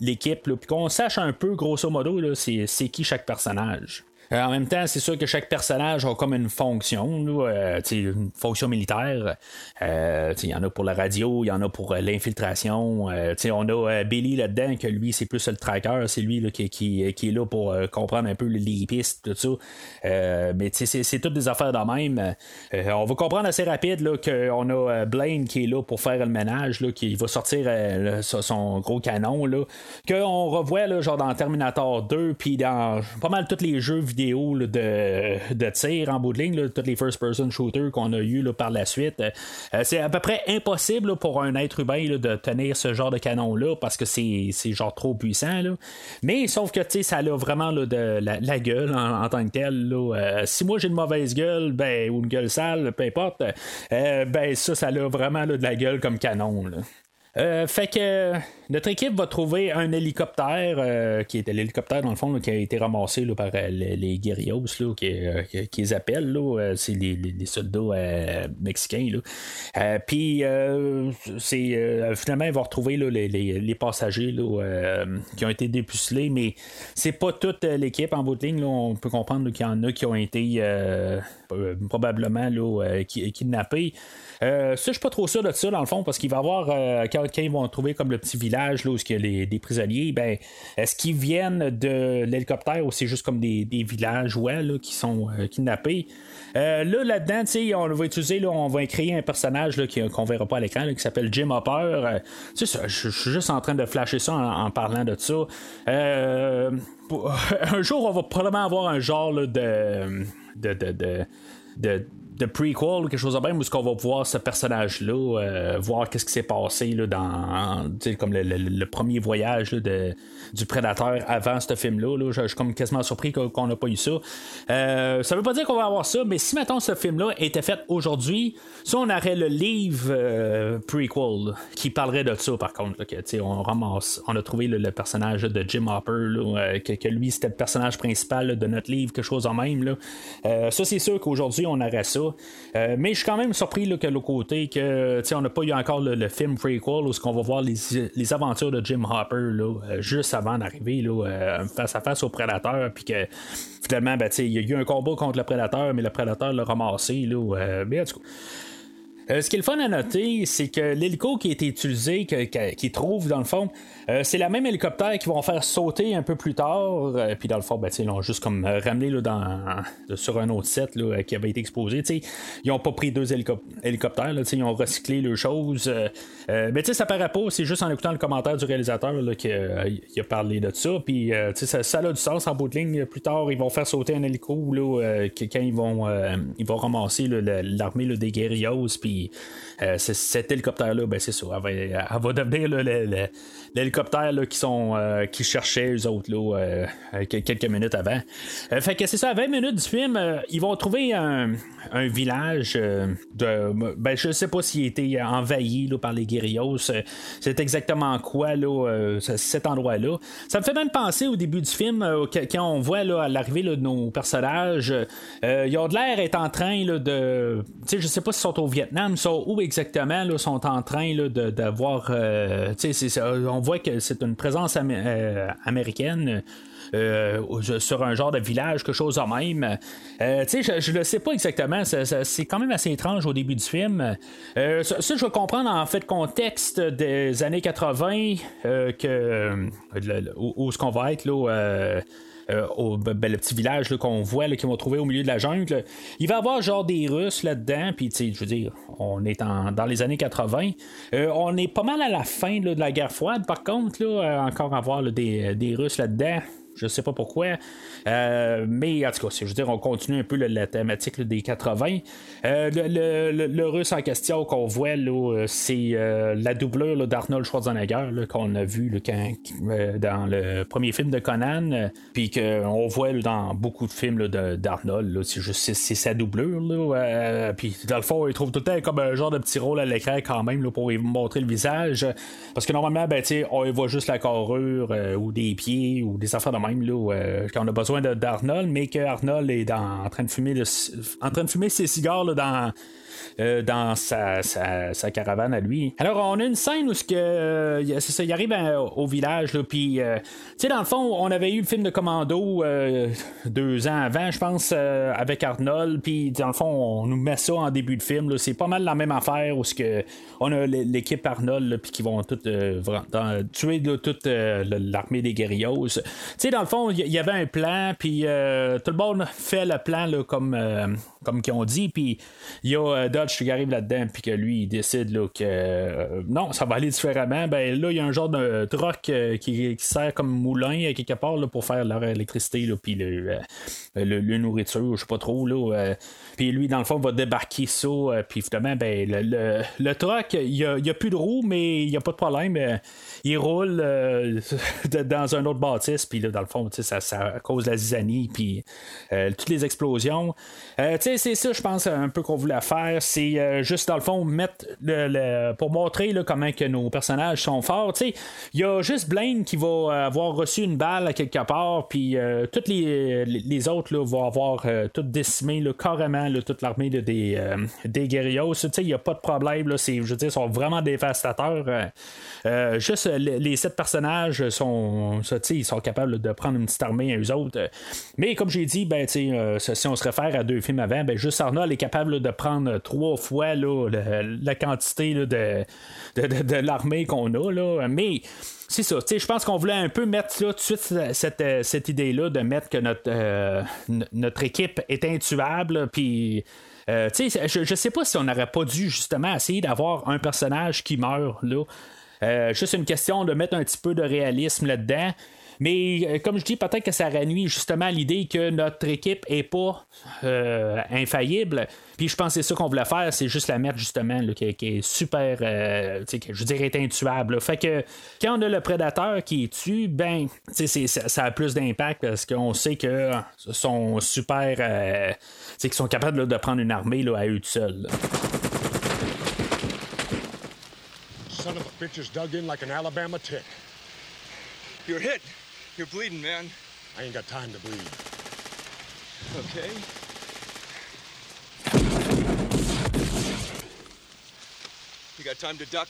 l'équipe, puis qu'on sache un peu grosso modo c'est qui chaque personnage. Euh, en même temps, c'est sûr que chaque personnage a comme une fonction, euh, une fonction militaire. Euh, il y en a pour la radio, il y en a pour l'infiltration. on a Billy là-dedans, que lui, c'est plus le tracker, c'est lui là, qui, est là pour comprendre un peu les pistes, tout ça. mais c'est toutes des affaires de même. on va comprendre assez rapide qu'on a Blaine qui est là pour faire le ménage, là, qui va sortir son gros canon, là, qu'on revoit là, genre dans Terminator 2, puis dans pas mal tous les jeux vidéo de, de tir en bout de ligne, tous les first-person shooters qu'on a eu par la suite. Euh, c'est à peu près impossible pour un être humain de tenir ce genre de canon-là parce que c'est genre trop puissant. Mais sauf que ça a vraiment de la, gueule en, tant que tel. Euh, si moi j'ai une mauvaise gueule, ben, ou une gueule sale, peu importe, euh, ben ça, ça a vraiment de la gueule comme canon. Fait que notre équipe va trouver un hélicoptère, qui était l'hélicoptère dans le fond qui a été ramassé par les, les guerrillos qui, qui, les appellent. c'est les, soldats mexicains. Puis c'est finalement ils vont retrouver les, passagers qui ont été dépucelés, mais c'est pas toute l'équipe en bout de ligne. on peut comprendre qu'il y en a qui ont été probablement là, kidnappés. Euh, ça, je suis pas trop sûr de ça, dans le fond, parce qu'il va y avoir, euh, quand, ils vont trouver comme le petit village là, où il y a les, des prisonniers, ben, est-ce qu'ils viennent de l'hélicoptère ou c'est juste comme des, villages ouais, là, qui sont euh, kidnappés? là, là-dedans, on va utiliser, là, on va créer un personnage qu'on verra pas à l'écran, qui s'appelle Jim Hopper. je suis juste en train de flasher ça en, parlant de ça. (laughs) un jour, on va probablement avoir un genre de, de, de de prequel ou quelque chose de même où ce qu'on va voir ce personnage-là, euh, voir qu'est-ce qui s'est passé là, dans comme le, premier voyage de, du prédateur avant ce film-là. Je, suis comme quasiment surpris qu'on n'a pas eu ça. Euh, ça veut pas dire qu'on va avoir ça, mais si maintenant ce film-là était fait aujourd'hui, ça on aurait le livre euh, prequel qui parlerait de ça par contre. que, on ramasse, on a trouvé le, personnage de Jim Hopper, que, lui c'était le personnage principal de notre livre, quelque chose en même. Là. ça c'est sûr qu'aujourd'hui on aurait ça. Euh, mais je suis quand même surpris là, que l'autre côté, que on n'a pas eu encore le, film prequel où on va voir les, aventures de Jim Hopper euh, juste avant d'arriver euh, face à face au prédateur, puis que finalement, ben, il y a eu un combat contre le prédateur, mais le prédateur l'a ramassé. Ce qui est le fun à noter, c'est que l'hélico qui a été utilisé, qui trouve dans le fond, euh, c'est la même hélicoptère qui vont faire sauter un peu plus tard. Euh, puis dans le fond, ben, ils l'ont juste comme ramené là, dans, sur un autre set qui avait été exposé. ils n'ont pas pris deux hélicoptères, ils ont recyclé les choses. mais ça paraît pas, c'est juste en écoutant le commentaire du réalisateur qu'il a parlé de ça. Puis ça, ça a du sens en bout de ligne. Plus tard, ils vont faire sauter un hélico quand ils vont, ils vont ramasser l'armée des guerrillos. Puis euh, cet hélicoptère-là, ben, c'est ça. Elle va, devenir l'hélicoptère qui sont euh, qui cherchaient eux autres là, euh, quelques minutes avant. fait que c'est ça, à 20 minutes du film, ils vont trouver un, village de. Ben, je sais pas s'il a été envahi par les guerrillos. C'est exactement quoi là, cet endroit-là. Ça me fait même penser au début du film, quand on voit là, à l'arrivée de nos personnages, ils ont de l'air être en train là, de. Tu sais, je sais pas s'ils sont au Vietnam sont où exactement là, sont en train d'avoir. Euh, on voit que c'est une présence euh, américaine. Euh, sur un genre de village, quelque chose de même. je ne le sais pas exactement. c'est quand même assez étrange au début du film. ça, je vais comprendre en fait contexte des années 80 que où, ce qu'on va être là euh, au ben, ben, le petit village qu'on voit qu'ils vont trouver au milieu de la jungle. Il va y avoir genre des Russes là-dedans, puis je veux dire, on est dans les années 80. Euh, on est pas mal à la fin de la guerre froide, par contre, là, euh, encore avoir des, des Russes là-dedans. Je sais pas pourquoi. Euh, mais en tout cas, je veux dire, on continue un peu la, thématique des 80. Euh, le, russe en question qu'on voit, c'est euh, la doublure d'Arnold Schwarzenegger qu'on a vu dans le premier film de Conan, puis qu'on voit dans beaucoup de films d'Arnold. C'est sa doublure. puis dans le fond, il trouve tout le temps comme un genre de petit rôle à l'écran quand même pour montrer le visage. Parce que normalement, ben, on voit juste la carrure ou des pieds ou des affaires de même là, quand on a besoin d'Arnold, mais que Arnold est en train de fumer en train de fumer ses cigares dans euh, dans sa, caravane à lui. Alors, on a une scène où ce que, euh, il arrive au village, puis, euh, tu sais, dans le fond, on avait eu le film de Commando deux ans avant, je pense, avec Arnold, puis dans le fond, on nous met ça en début de film. C'est pas mal la même affaire où ce on a l'équipe Arnold, puis qui vont tout, tuer toute l'armée des guerrillos. Tu sais, dans le fond, il y, avait un plan, puis tout le monde fait le plan là, comme, comme qu'ils ont dit, puis il y a Dodge qui arrive là-dedans, puis que lui, il décide là, que euh, non, ça va aller différemment, ben là, il y a un genre de troc euh, qui, sert comme moulin euh, quelque part là, pour faire leur électricité, puis le, le, nourriture, je sais pas trop. Puis lui, dans le fond, va débarquer ça, puis finalement, ben, le, le, il n'y a, a, plus de roues, mais il n'y a pas de problème. il roule (laughs) dans un autre bâtisse, puis là, dans le fond, ça, ça cause la zizanie, puis toutes les explosions. C'est ça, je pense, un peu qu'on voulait faire. C'est juste, dans le fond, mettre le, pour montrer comment que nos personnages sont forts. Il y a juste Blaine qui va avoir reçu une balle à quelque part, puis toutes les, les, autres là, vont avoir tout décimé là, carrément toute l'armée des, des guerriers. Il n'y a pas de problème. Là, je veux dire, ils sont vraiment dévastateurs. juste les, sept personnages sont, ils sont capables de prendre une petite armée à eux autres. Mais comme j'ai dit, ben, si on se réfère à deux films avant, ben, juste Arnold est capable de prendre trois fois la, quantité de, l'armée qu'on a. Mais c'est ça. Je pense qu'on voulait un peu mettre tout de suite cette, cette idée-là de mettre que notre, notre équipe est intuable. Puis. je, je sais pas si on n'aurait pas dû justement essayer d'avoir un personnage qui meurt. Euh, juste une question de mettre un petit peu de réalisme là-dedans. Mais euh, comme je dis, peut-être que ça nuit justement l'idée que notre équipe est pas euh, infaillible. Puis je pense que c'est ça qu'on voulait faire, c'est juste la mettre justement qui, est super, je dirais, intuable. Fait que quand on a le prédateur qui est tué, ben, ça, a plus d'impact parce qu'on sait que sont super, qu'ils sont capables de prendre une armée à eux seuls. son of a bitch is dug in like an Alabama tick. You're hit. You're bleeding, man. I ain't got time to bleed. Okay. You got time to duck?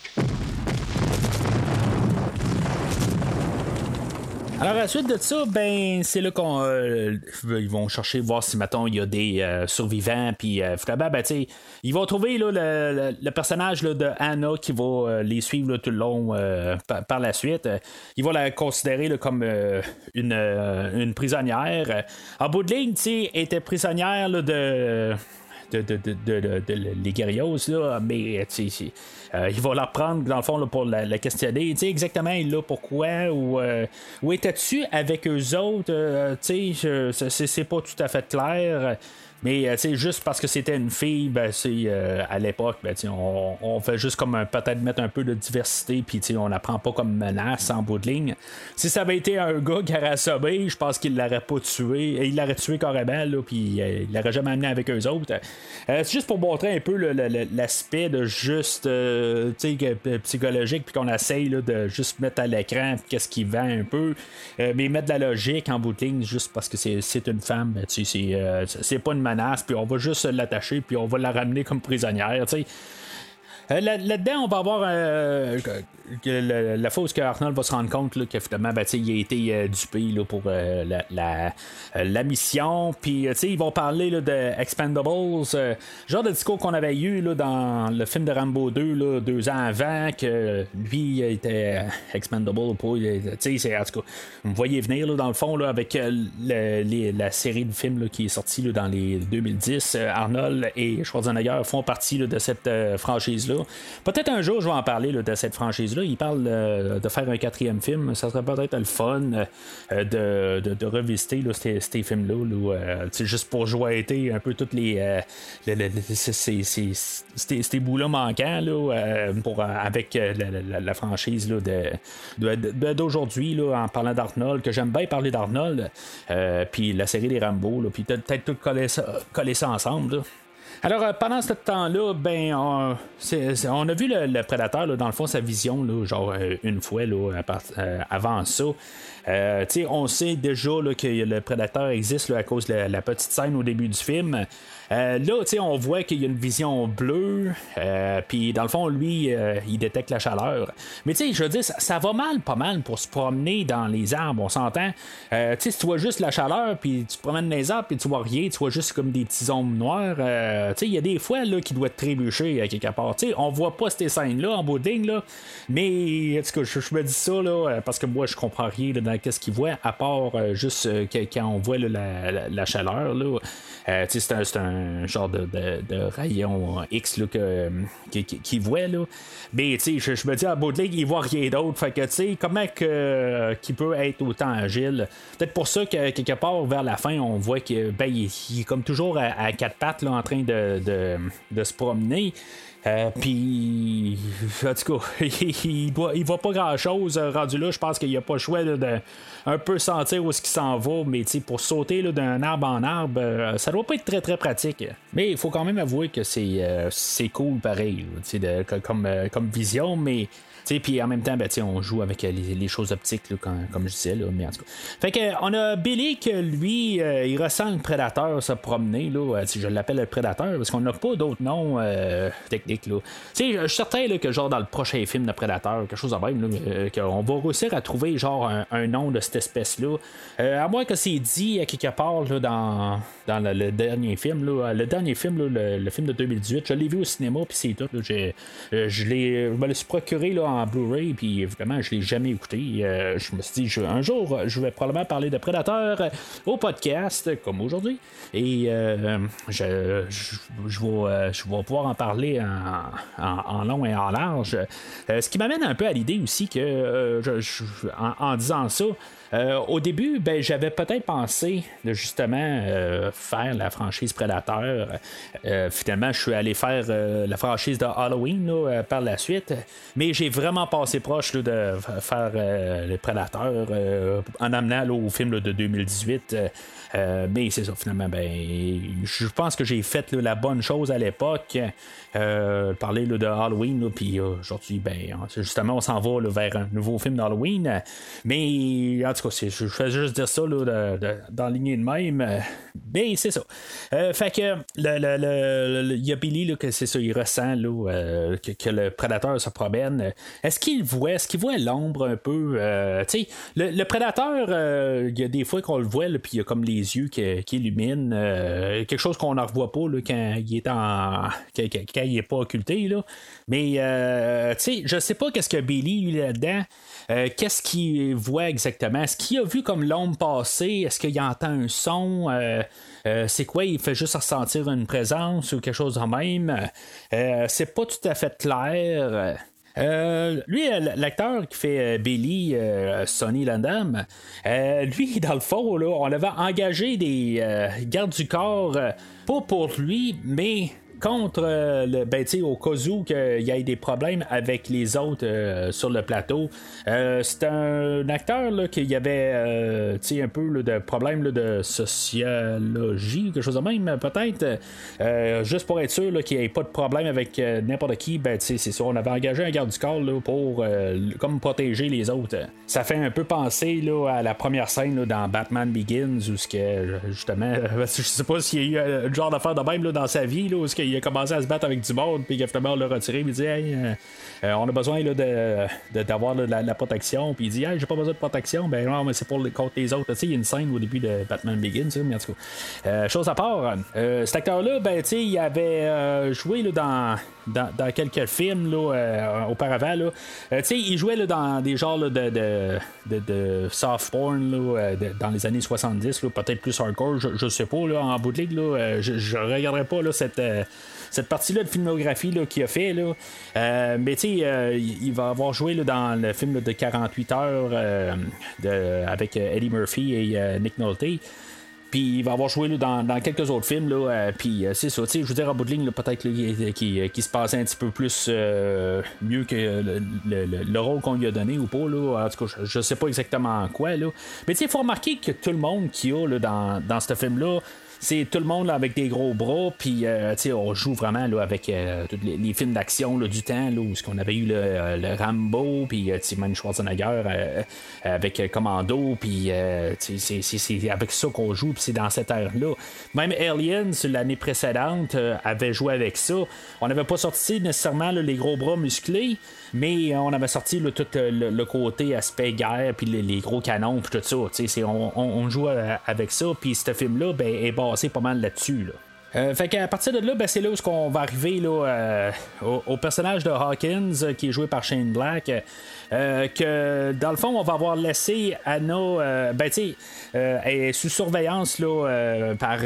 Alors, à la suite de ça, ben, c'est là qu'on euh, ils vont chercher voir si maintenant il y a des euh, survivants, puis euh, ben, ils vont trouver là, le, personnage là, de Anna qui va les suivre tout le long par, la suite. Ils vont la considérer comme une, une prisonnière. En bout de ligne, tu était prisonnière de de, de, de, les guerriers, là, mais euh, il va la reprendre dans le fond pour la, questionner. sais exactement là pourquoi ou euh, où étais-tu avec eux autres? Euh, c'est pas tout à fait clair. Mais euh, juste parce que c'était une fille, ben, euh, à l'époque, ben, on, on, fait juste comme peut-être mettre un peu de diversité, puis on n'apprend pas comme menace en bout de ligne. Si ça avait été un gars qui aurait assommé, je pense qu'il l'aurait pas tué. Il l'aurait tué carrément, là, puis euh, il l'aurait jamais amené avec eux autres. c'est juste pour montrer un peu l'aspect de juste psychologique, puis qu'on essaye de juste mettre à l'écran qu'est-ce qui vend un peu, mais mettre de la logique en bout de ligne juste parce que c'est une femme, ben, c'est pas une puis on va juste l'attacher, puis on va la ramener comme prisonnière. Euh, là-dedans, on va avoir euh, la, fois où Arnold va se rendre compte qu'effectivement, ben, il a été euh, dupé pour la, la, mission. Puis ils vont parler de Expendables, genre de discours qu'on avait eu là, dans le film de Rambo 2, deux ans avant, que lui était Expendable. C'est, en tout vous voyez venir dans le fond là, avec la série de films qui est sortie dans les 2010. Arnold et Schwarzenegger font partie de cette franchise-là. Peut-être un jour, je vais en parler de cette franchise-là. Il parle euh, de faire un quatrième film. Ça serait peut-être le fun euh, de, revisiter ces, films-là. Euh, juste pour jouer un peu toutes les. ces, bouts-là manquants avec la, franchise d'aujourd'hui, en parlant d'Arnold, que j'aime bien parler d'Arnold, puis la série des Rambo, puis peut-être tout coller ça ensemble. Alors, euh, pendant ce temps-là, ben, on, a vu le, prédateur, dans le fond, sa vision, genre euh, une fois euh, avant ça. on sait déjà que le prédateur existe à cause de la, petite scène au début du film. Euh, là, on voit qu'il y a une vision bleue, euh, puis dans le fond, lui, euh, il détecte la chaleur. Mais tu sais, je veux dire, ça, va mal, pas mal pour se promener dans les arbres, on s'entend? tu sais, si tu vois juste la chaleur, puis tu te promènes dans les arbres, puis tu vois rien, tu vois juste comme des petits ombres noires. tu sais, il y a des fois là, qui doivent trébucher à quelque part. Tu sais, on voit pas ces scènes-là en bouding, là, mais en tout cas, je, me dis ça, là, parce que moi, je comprends rien dans qu'est-ce qu'il voit, à part juste quand on voit la, chaleur, là. c'est un genre de, rayon X là, que, qui, voit. Là. Mais je, je me dis à bout de ligne, il voit rien d'autre. Fait que tu sais, comment que, qu'il peut être autant agile? Peut-être pour ça que quelque part vers la fin, on voit qu'il ben, il, est comme toujours à, quatre pattes là, en train de, de, se promener. Euh, puis, en tout cas, (laughs) il, voit, il voit pas grand chose rendu là. Je pense qu'il n'y a pas le choix de un peu sentir où est-ce qu'il s'en va. Mais pour sauter d'un arbre en arbre, euh, ça doit pas être très très pratique. Mais il faut quand même avouer que c'est, euh, cool pareil, comme, euh, comme vision. Mais puis en même temps, ben, on joue avec euh, les, choses optiques, comme je disais. Là. Fait que, on a Billy que lui, euh, il ressent le prédateur se promener. Là, euh, je l'appelle le prédateur parce qu'on n'a pas d'autres noms techniques. Là. Je suis certain là, que genre dans le prochain film de prédateur, quelque chose de même, qu'on va réussir à trouver genre un, nom de cette espèce-là. à moins que c'est dit à quelque part là, dans, dans le, dernier film. Là, le dernier film, le, film de 2018, je l'ai vu au cinéma, puis c'est tout. je, je, je me le suis procuré là, en Blu-ray, puis évidemment, je l'ai jamais écouté. Euh, je me suis dit, un jour, je vais probablement parler de Predator au podcast, comme aujourd'hui. Et euh, je, je, vais, pouvoir en parler en, long et en large. Euh, ce qui m'amène un peu à l'idée aussi que, en, disant ça, au début, ben, j'avais peut-être pensé de justement faire la franchise Predator. finalement, je suis allé faire la franchise de Halloween par la suite. Mais j'ai vraiment passé proche de faire euh, les prédateurs euh, en amenant au film de 2018. Euh, mais c'est ça, finalement, ben, je pense que j'ai fait la bonne chose à l'époque. parler de Halloween, puis aujourd'hui, ben, justement, on s'en va vers un nouveau film d'Halloween. Mais en tout cas, je fais juste dire ça dans lignée de même. mais c'est ça. fait que le, y a Billy que c'est ça, il ressent là, que, le prédateur se promène. Est-ce qu'il voit, est-ce qu'il voit l'ombre un peu? Euh, le, prédateur, euh, il y a des fois qu'on le voit, puis il y a comme les yeux qui, qui illuminent. Euh, quelque chose qu'on ne revoit pas là, quand il est en. quand, il est pas occulté. Là. Mais tu sais, je sais pas qu'est-ce que Billy là-dedans. qu'est-ce qu'il voit exactement? Est-ce qu'il a vu comme l'ombre passer? Est-ce qu'il entend un son? c'est quoi? Il fait juste ressentir une présence ou quelque chose en même? c'est pas tout à fait clair. Euh, lui, euh, l'acteur qui fait euh, Billy, Sonny Landam, lui, (laughs) dans le fond, là, on avait engagé des gardes du corps, pas pour lui, mais contre euh, le ben au cas où qu'il y ait des problèmes avec les autres euh, sur le plateau. Euh, c'est un acteur là, qui avait un peu de problèmes de sociologie, quelque chose de même, peut-être. juste pour être sûr qu'il n'y ait pas de problème avec n'importe qui, ben c'est ça. On avait engagé un garde du corps pour comme protéger les autres. Ça fait un peu penser là, à la première scène dans Batman Begins où ce que justement (laughs) je sais pas s'il y a eu un genre d'affaire de même dans sa vie là, où ce il a commencé à se battre avec du monde, puis finalement on l'a retiré, il dit hey, euh, euh, on a besoin là, de, d'avoir de, la, protection, puis il dit hey, j'ai pas besoin de protection, ben non, mais c'est pour contre les autres. Il y a une scène au début de Batman Begins, mais en tout cas. Euh, chose à part, cet acteur-là, ben, tu sais, il avait joué dans, dans, quelques films là, auparavant. Là. sais, il jouait là, dans des genres de, de, soft porn là, dans les années 70, peut-être plus hardcore, je, je sais pas, là, en bout de ligue, là, je, je regarderai pas là, cette cette partie-là de filmographie qu'il a fait. Là. Euh, mais tu sais, euh, il va avoir joué là, dans le film de 48 heures euh, de, avec Eddie Murphy et Nick Nolte. Puis il va avoir joué là, dans, quelques autres films. Là, puis c'est ça, je veux dire, en bout de ligne, peut-être qu'il se passait un petit peu plus mieux que le, rôle qu'on lui a donné ou pas. Là. En tout cas, je, ne sais pas exactement quoi. Là. Mais il faut remarquer que tout le monde qui a dans, dans ce film-là, c'est tout le monde là, avec des gros bras, puis euh, on joue vraiment là, avec euh, tous les, films d'action du temps, là, où ce qu'on avait eu le, le Rambo, puis euh, Simon Schwarzenegger avec Commando, puis c'est avec ça qu'on joue, puis c'est dans cette ère-là. Même Aliens, l'année précédente, avait joué avec ça. On n'avait pas sorti nécessairement les gros bras musclés, mais on avait sorti tout le, côté aspect guerre, puis les, gros canons, puis tout ça. On, on, joue avec ça, puis ce film-là ben, est basé pas mal là-dessus. Là. Euh, fait qu'à partir de là, ben, c'est là où on va arriver là, euh, au, personnage de Hawkins euh, qui est joué par Shane Black. que dans le fond, on va avoir laissé Anna, ben tu sais, sous surveillance là, par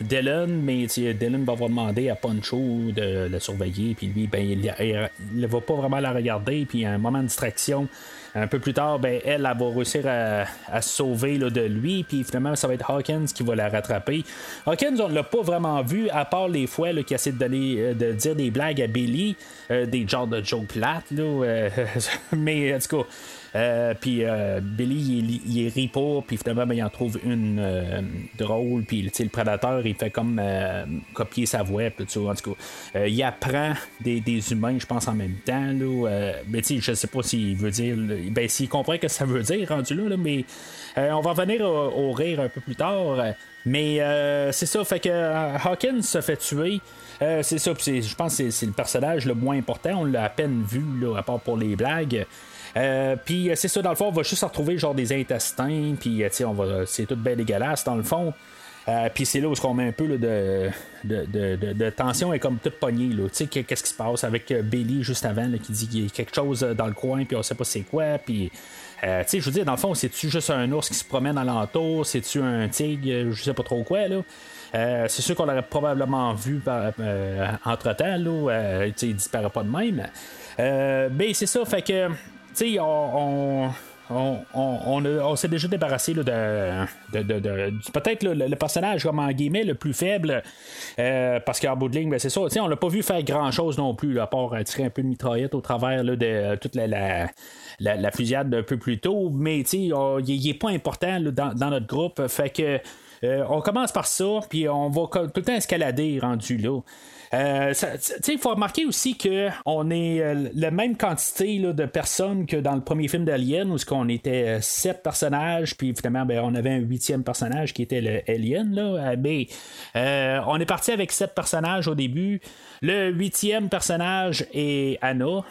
Dylan, mais Dylan va avoir demandé à Poncho de la surveiller, puis lui, ben, il ne va pas vraiment la regarder, puis un moment de distraction. Un peu plus tard, ben, elle, elle va réussir à, se sauver là, de lui, puis finalement, ça va être Hawkins qui va la rattraper. Hawkins, on ne l'a pas vraiment vu, à part les fois qu'il essaie de, donner, de dire des blagues à Billy, des genres de jokes plates, là, (laughs) mais en tout cas. Euh, puis euh, Billy, il, rit pas, puis finalement, ben, il en trouve une euh, drôle, puis le prédateur, il fait comme copier sa voix, puis en tout cas, il apprend des, humains, je pense, en même temps, là, mais tu sais, je sais pas s'il veut dire, ben, s'il comprend que ça veut dire, rendu là, mais on va revenir au, rire un peu plus tard. Mais c'est ça, fait que Hawkins se fait tuer. c'est ça, je pense que c'est le personnage le moins important. On l'a à peine vu, là, à part pour les blagues. Euh, puis euh, c'est ça, dans le fond, on va juste retrouver genre des intestins, puis euh, on va, c'est tout bien dégueulasse dans le fond. puis c'est là où on met un peu de, de, tension et comme tout pogné. Qu'est-ce qui se passe avec Billy juste avant qui dit qu'il y a quelque chose dans le coin, puis on sait pas c'est quoi. Puis, je veux dire, dans le fond, c'est-tu juste un ours qui se promène alentour C'est-tu un tigre Je sais pas trop quoi. là. c'est sûr qu'on l'aurait probablement vu entre temps. Là, il disparaît pas de même. mais c'est ça, fait que sais, on, on, s'est déjà débarrassé de, peut-être le, personnage comme en guillemets le plus faible euh, parce qu'en bout de ligne ben, c'est ça. On l'a pas vu faire grand chose non plus à part tirer un peu de mitraillette au travers de toute la, la, fusillade un peu plus tôt. Mais il n'est pas important dans, notre groupe. Fait que euh, on commence par ça puis on va tout le temps escalader rendu là euh, il faut remarquer aussi qu'on est euh, la même quantité de personnes que dans le premier film d'Alien, où on était euh, sept personnages, puis finalement, ben, on avait un huitième personnage qui était le Alien. Là, on est parti avec sept personnages au début. Le huitième personnage est Anna.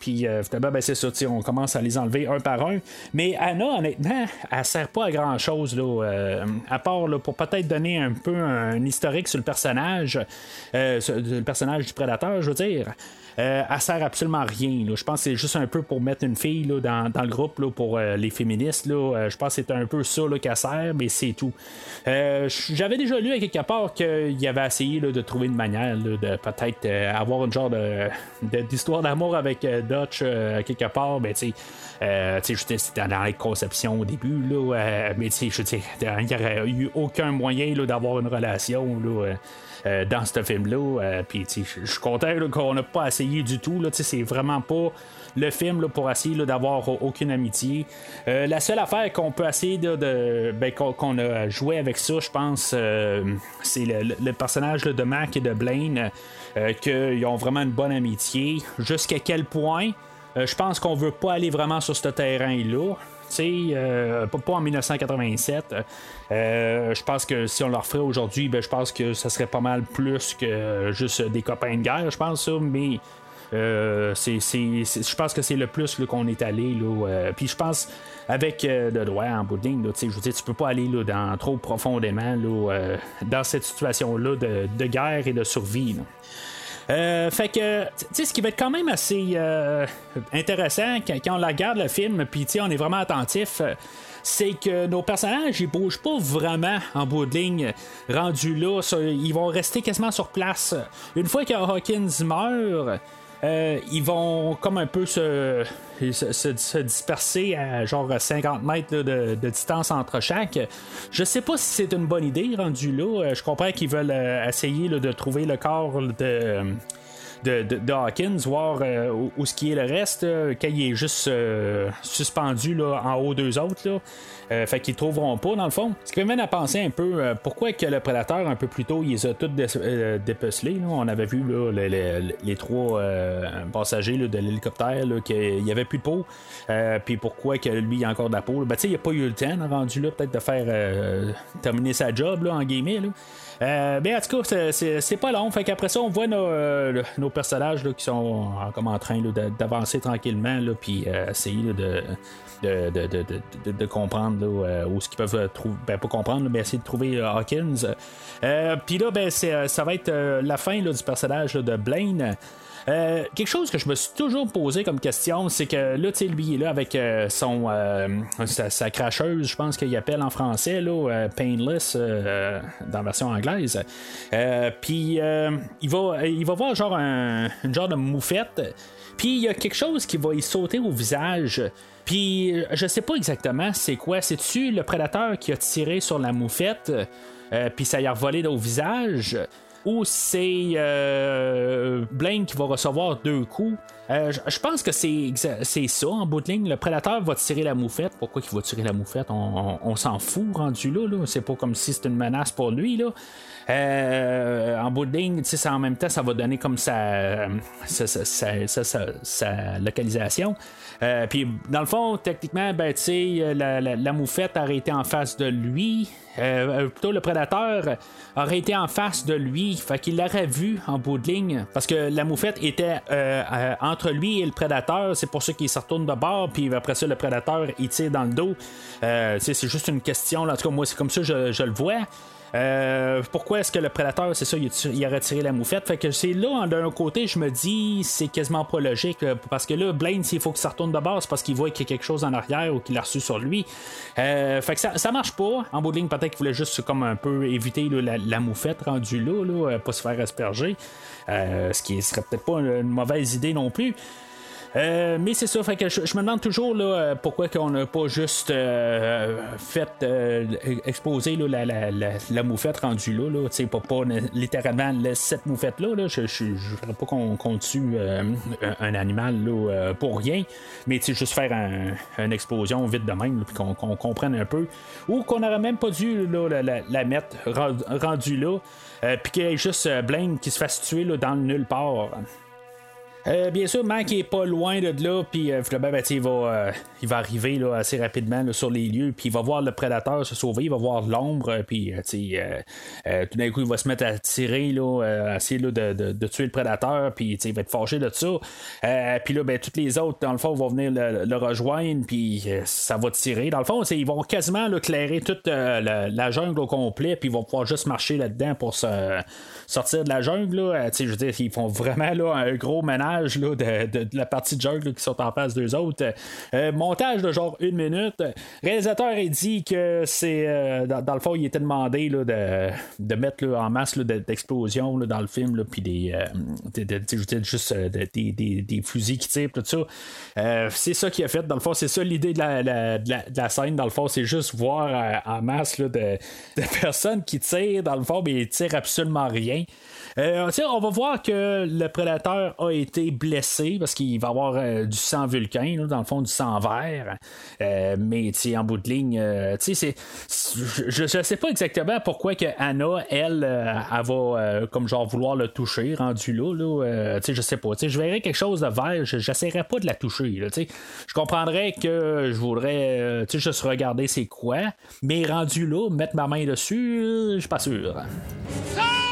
Puis euh, ben, c'est ça, on commence à les enlever un par un. Mais Anna, honnêtement, elle sert pas à grand chose, là, euh, à part pour peut-être donner un peu un historique sur le personnage, euh, le personnage du prédateur, je veux dire. Euh, elle sert absolument à rien. Je pense que c'est juste un peu pour mettre une fille là, dans, le groupe là, pour euh, les féministes. Là. Euh, je pense que c'est un peu ça qu'elle sert, mais c'est tout. J'avais déjà lu à quelque part qu'il avait essayé de trouver une manière de peut-être avoir une genre d'histoire d'amour avec Dutch quelque part, mais tu sais. c'était dans la conception au début, là, mais je il n'y aurait eu aucun moyen d'avoir une relation. Là, euh, dans ce film-là. Euh, je suis content qu'on n'a pas essayé du tout. C'est vraiment pas le film pour essayer d'avoir aucune amitié. Euh, la seule affaire qu'on peut essayer de, ben, qu'on, a joué avec ça, je pense, c'est le, personnage de Mac et de Blaine, qu'ils ont vraiment une bonne amitié. Jusqu'à quel point, je pense qu'on veut pas aller vraiment sur ce terrain-là. Euh, pas, en 1987. Euh, je pense que si on leur ferait aujourd'hui, ben, je pense que ça serait pas mal plus que juste des copains de guerre, je pense mais euh, je pense que c'est le plus qu'on est allé. Puis je pense avec de droit en bout de ligne, je veux dire, tu peux pas aller dans, trop profondément dans cette situation-là de, guerre et de survie. Euh, fait que, tu sais, ce qui va être quand même assez euh, intéressant quand, on regarde le film, puis on est vraiment attentif. c'est que nos personnages, ils bougent pas vraiment en bout de ligne rendus là. ils vont rester quasiment sur place. Une fois que Hawkins meurt, euh, ils vont comme un peu se, se, disperser à genre 50 mètres de, distance entre chaque. Je sais pas si c'est une bonne idée rendu là. Euh, je comprends qu'ils veulent euh, essayer de trouver le corps de de, Hawkins, voir euh, où, ce qui est le reste, quand il est juste euh, suspendu là, en haut d'eux autres. Là. Euh, fait qu'ils trouveront pas dans le fond. Ce qui m'amène à penser un peu pourquoi que le prédateur un peu plus tôt il les a tous. On avait vu là, les, trois passagers de l'hélicoptère qu'il n'y avait plus de peau. Puis pourquoi que lui il a encore de la peau. Ben, il a pas eu le temps rendu là peut-être de faire terminer sa job là, en guillemets. Là. Euh, mais en tout cas, c'est pas long. Fait qu'après ça, on voit nos, euh, personnages qui sont comme en train d'avancer tranquillement, puis euh, essayer de, de, comprendre où ce qu'ils peuvent trouver. Ben, pas comprendre, mais essayer de trouver Hawkins. puis là, ben, ça va être la fin du personnage de Blaine. Euh, quelque chose que je me suis toujours posé comme question, c'est que là, tu sais, lui, là avec euh, son sa, cracheuse, je pense qu'il appelle en français, là, Painless, dans la version anglaise. Puis il va il va voir genre un, une genre de moufette. Puis il y a quelque chose qui va y sauter au visage. Puis je sais pas exactement c'est quoi. C'est-tu le prédateur qui a tiré sur la moufette? puis ça y a revolé au visage? Ou c'est euh, Blaine qui va recevoir deux coups. Euh, je pense que c'est, ça en bout de ligne. Le prédateur va tirer la moufette. Pourquoi il va tirer la moufette? On, s'en fout rendu là, C'est pas comme si c'était une menace pour lui. Là. Euh, en bout de ligne, en même temps, ça va donner comme sa, sa, localisation. Puis dans le fond, techniquement, ben, la, la, la moufette aurait été en face de lui. plutôt le prédateur aurait été en face de lui. Fait qu'il l'aurait vu en bout de ligne. Parce que la moufette était en entre lui et le prédateur. C'est pour ça qu'il se retourne de bord, puis après ça, le prédateur, il tire dans le dos. Euh, c'est juste une question. En tout cas, moi, c'est comme ça que je, le vois. Euh, pourquoi est-ce que le prédateur, c'est ça, il, a retiré la moufette? Fait que c'est là, d'un côté, je me dis, c'est quasiment pas logique. Euh, parce que là, Blaine, s'il faut qu'il se retourne de c'est parce qu'il voit qu'il y a quelque chose en arrière ou qu'il a reçu sur lui. fait que ça, marche pas. En bout de ligne, peut-être qu'il voulait juste comme un peu éviter la, moufette rendue là, là, pas se faire asperger. Euh, ce qui serait peut-être pas une mauvaise idée non plus. Euh, mais c'est ça, je, me demande toujours là, euh, pourquoi qu'on n'a pas juste fait exposer la, moufette rendue là, là pas, pas littéralement cette moufette-là. Là, je ne voudrais pas qu'on tue un, animal là, pour rien, mais juste faire une explosion vite de même, puis qu'on comprenne un peu. Ou qu'on n'aurait même pas dû là, la, mettre rendue là. Euh, puis qu'il y ait juste euh, Blaine qui se fasse tuer là, dans le nulle part. Euh, bien sûr, Mac est pas loin de là, puis euh, ben, il, va, euh, il va arriver là, assez rapidement sur les lieux, puis il va voir le prédateur se sauver, il va voir l'ombre, puis tout d'un coup, il va se mettre à tirer, là, essayer de, de, tuer le prédateur, puis il va être fâché de ça. puis là, ben, toutes les autres, dans le fond, vont venir le, rejoindre, puis ça va tirer. Dans le fond, ils vont quasiment clairer toute la, jungle au complet, puis ils vont pouvoir juste marcher là-dedans pour se, sortir de la jungle. je veux dire, ils font vraiment là, un gros ménage de, la partie de qui sont en face d'eux autres. Euh, montage de genre une minute. Réalisateur a dit que c'est. Euh, dans, le fond, il était demandé de, de mettre en masse d'explosions dans le film, puis des. Euh, juste des, fusils qui tirent, tout ça. c'est ça qu'il a fait. Dans le fond, c'est ça l'idée de la, la, scène. Dans le fond, c'est juste voir en masse de personnes qui tirent, dans le fond, mais ils tirent absolument rien. Euh, on va voir que le prédateur a été blessé parce qu'il va avoir euh, du sang vulcain, dans le fond du sang vert. Euh, mais en bout de ligne, je ne sais pas exactement pourquoi que Anna, elle, elle va comme genre vouloir le toucher, rendu là. là je sais pas. Je verrais quelque chose de vert, j'essaierais pas de la toucher. je comprendrais que je voudrais juste regarder c'est quoi, mais rendu là, mettre ma main dessus, je suis pas sûr. on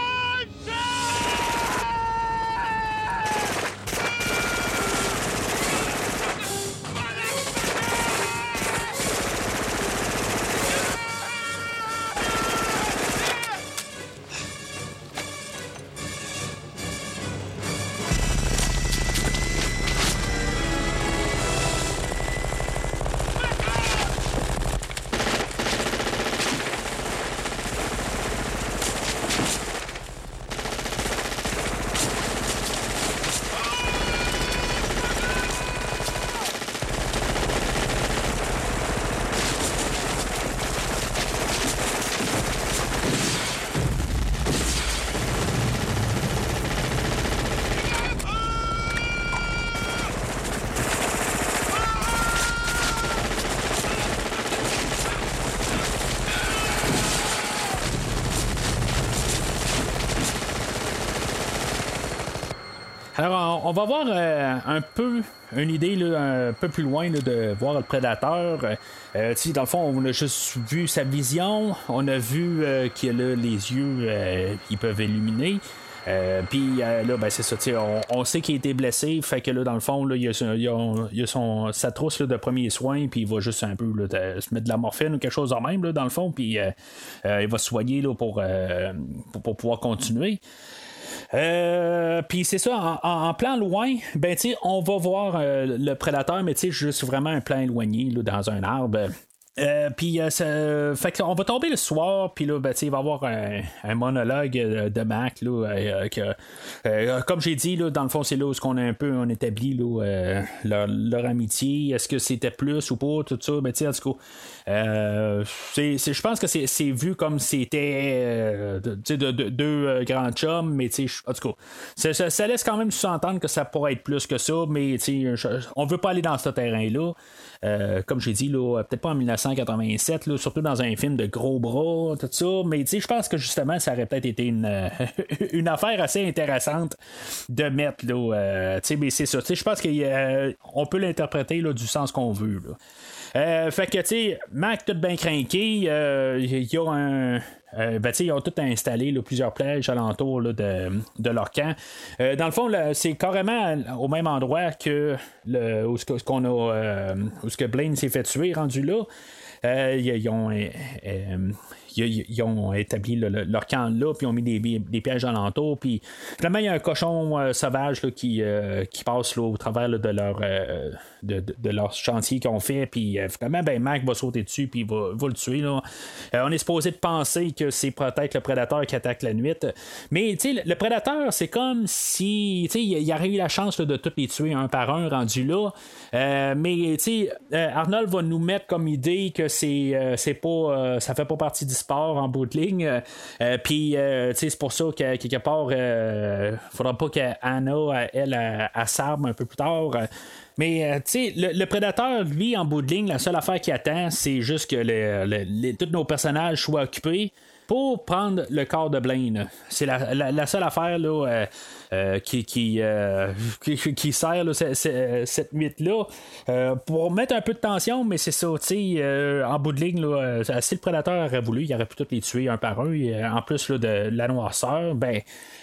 va voir euh, un peu une idée un peu plus loin de voir le prédateur. Euh, dans le fond, on a juste vu sa vision, on a vu euh, qu'il a les yeux, ils peuvent illuminer. puis là, ben, c'est ça, on, sait qu'il a été blessé, fait que là, dans le fond, il, a, a, son, sa trousse de premier soin, puis il va juste un peu se mettre de la morphine ou quelque chose en même, dans le fond, puis il va se soigner là, pour, pour, pouvoir continuer. Euh, puis c'est ça, en, plan loin, ben on va voir le prédateur, mais juste vraiment un plan éloigné là, dans un arbre. Euh, puis euh, fait on va tomber le soir, puis là, ben, il va y avoir un, monologue de Mac, là, que, comme j'ai dit, là, dans le fond, c'est là où on a un peu on établit là, leur, amitié. Est-ce que c'était plus ou pas, tout ça, ben, en tout cas. je pense que c'est vu comme c'était de, deux grands chums, mais en tout cas, ça, laisse quand même sous-entendre que ça pourrait être plus que ça, mais on veut pas aller dans ce terrain-là. Euh, comme j'ai dit, peut-être pas en 1987, surtout dans un film de gros bras, tout ça, mais je pense que justement, ça aurait peut-être été une, (laughs) une affaire assez intéressante de mettre. Là, euh, mais c'est ça. Je pense qu'on peut l'interpréter du sens qu'on veut. Euh, fait que, tu sais, Mac, tout bien craqué, il y a un, euh, ben, ils ont tout installé plusieurs plages alentour de, de, leur camp. Euh, dans le fond, c'est carrément au même endroit que où, ce a, euh, où que Blaine s'est fait tuer rendu là. ils ont ils, ont établi leur camp là, puis ils ont mis des, des pièges alentour. Puis finalement, il y a un cochon sauvage qui, qui passe au travers de leur de, leur chantier qu'ils ont fait. Puis finalement, ben, Mac va sauter dessus, puis il va, le tuer. Là. on est supposé de penser que c'est peut-être le prédateur qui attaque la nuit. Mais le prédateur, c'est comme si il aurait eu la chance de tous les tuer un par un rendu là. Euh, mais euh, Arnold va nous mettre comme idée que c'est euh, c'est pas ça fait pas partie du sport en bout de ligne. Puis c'est pour ça qu'à quelque part, faudra pas qu'Anna, elle, elle, s'arme un peu plus tard. Mais, tu sais, le, prédateur, lui, en bout de ligne, la seule affaire qui attend, c'est juste que tous nos personnages soient occupés pour prendre le corps de Blaine. C'est la, seule affaire là, euh, euh, qui, qui, euh, qui, sert cette nuit-là pour mettre un peu de tension, mais c'est ça, tu en bout de ligne, là, si le prédateur aurait voulu, il aurait pu tous les tuer un par un. En plus de la noirceur, ben.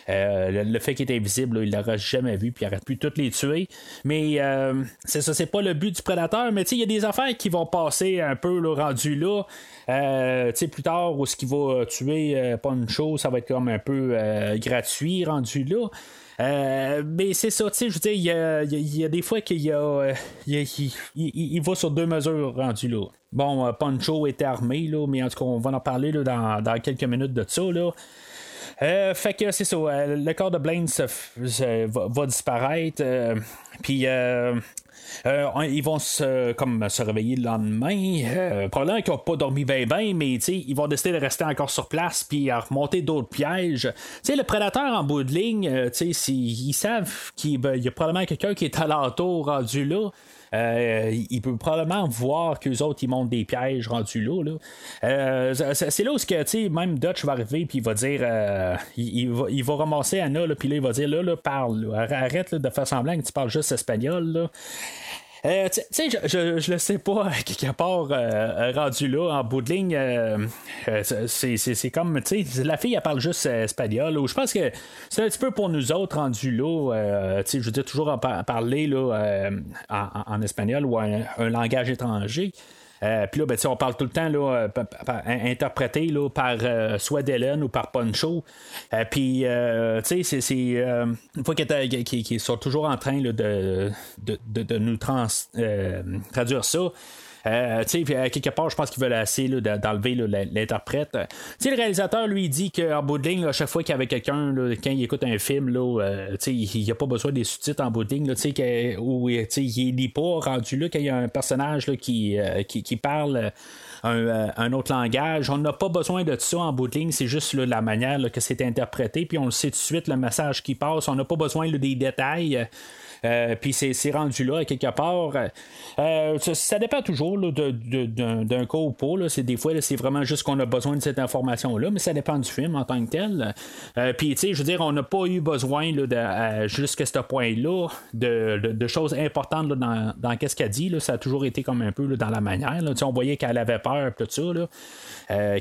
le, fait qu'il était invisible, il l'aurait jamais vu, puis il aurait pu toutes les tuer. Mais c'est ça, c'est pas le but du prédateur, mais il y a des affaires qui vont passer un peu là, rendu là. plus tard, où ce qui va tuer euh, Poncho, ça va être comme un peu euh, gratuit rendu là. Euh, mais c'est ça, tu sais, je veux dire, il y a, des fois qu'il y a. il, va sur deux mesures rendu là. Bon, Poncho était armé, là, mais en tout cas, on va en parler dans, quelques minutes de ça. Là. fait que c'est ça, le corps de Blaine va, va, disparaître. Puis euh, ils vont se, comme, se réveiller le lendemain. Euh, probablement qu'ils n'ont pas dormi bien, bien, mais ils vont décider de rester encore sur place puis à remonter d'autres pièges. sais le prédateur en bout de ligne, euh, ils savent qu'il y a probablement quelqu'un qui est à l'entour rendu là. Euh, il peut probablement voir qu'eux autres, ils montent des pièges rendus là. Euh, c'est là où que, même Dutch va arriver puis il va dire euh, il, va, il va ramasser Anna, puis là, il va dire là, là parle, arrête de faire semblant que tu parles juste espagnol. Là. Euh, tu sais, je, je, le sais pas, (laughs) quelque part euh, rendu là, en bout de ligne, euh, c'est comme, tu sais, la fille, elle parle juste espagnol. Ou je pense que c'est un petit peu pour nous autres rendu là, tu sais, je veux dire, toujours en parler là, en, espagnol ou un langage étranger. Euh, puis là, ben, on parle tout le temps là, euh, interprété là, par euh, soit Dylan ou par Poncho. Puis, tu sais, c'est une fois qu'ils sont toujours en train de, de, de, nous traduire ça. Euh, quelque part, je pense qu'ils veulent assez d'enlever l'interprète. le réalisateur lui dit qu'en bout de ligne, à chaque fois qu'il y avait quelqu'un, quand il écoute un film, là, il n'y a pas besoin des sous-titres en bout de ligne, là, où il n'est pas rendu là, quand il y a un personnage qui, qui, qui, parle. Un, autre langage. On n'a pas besoin de ça en bout de ligne, c'est juste la manière que c'est interprété, puis on le sait tout de suite, le message qui passe. On n'a pas besoin des détails. Euh, puis c'est rendu là, quelque part. Euh, ça, dépend toujours d'un cas ou pas. C'est, des fois, c'est vraiment juste qu'on a besoin de cette information-là, mais ça dépend du film en tant que tel. Euh, puis, tu sais, je veux dire, on n'a pas eu besoin de, jusqu'à ce point-là de, choses importantes dans, dans qu'est-ce qu'elle dit. Ça a toujours été comme un peu dans la manière. On voyait qu'elle avait peur, tout ça. Là. Euh,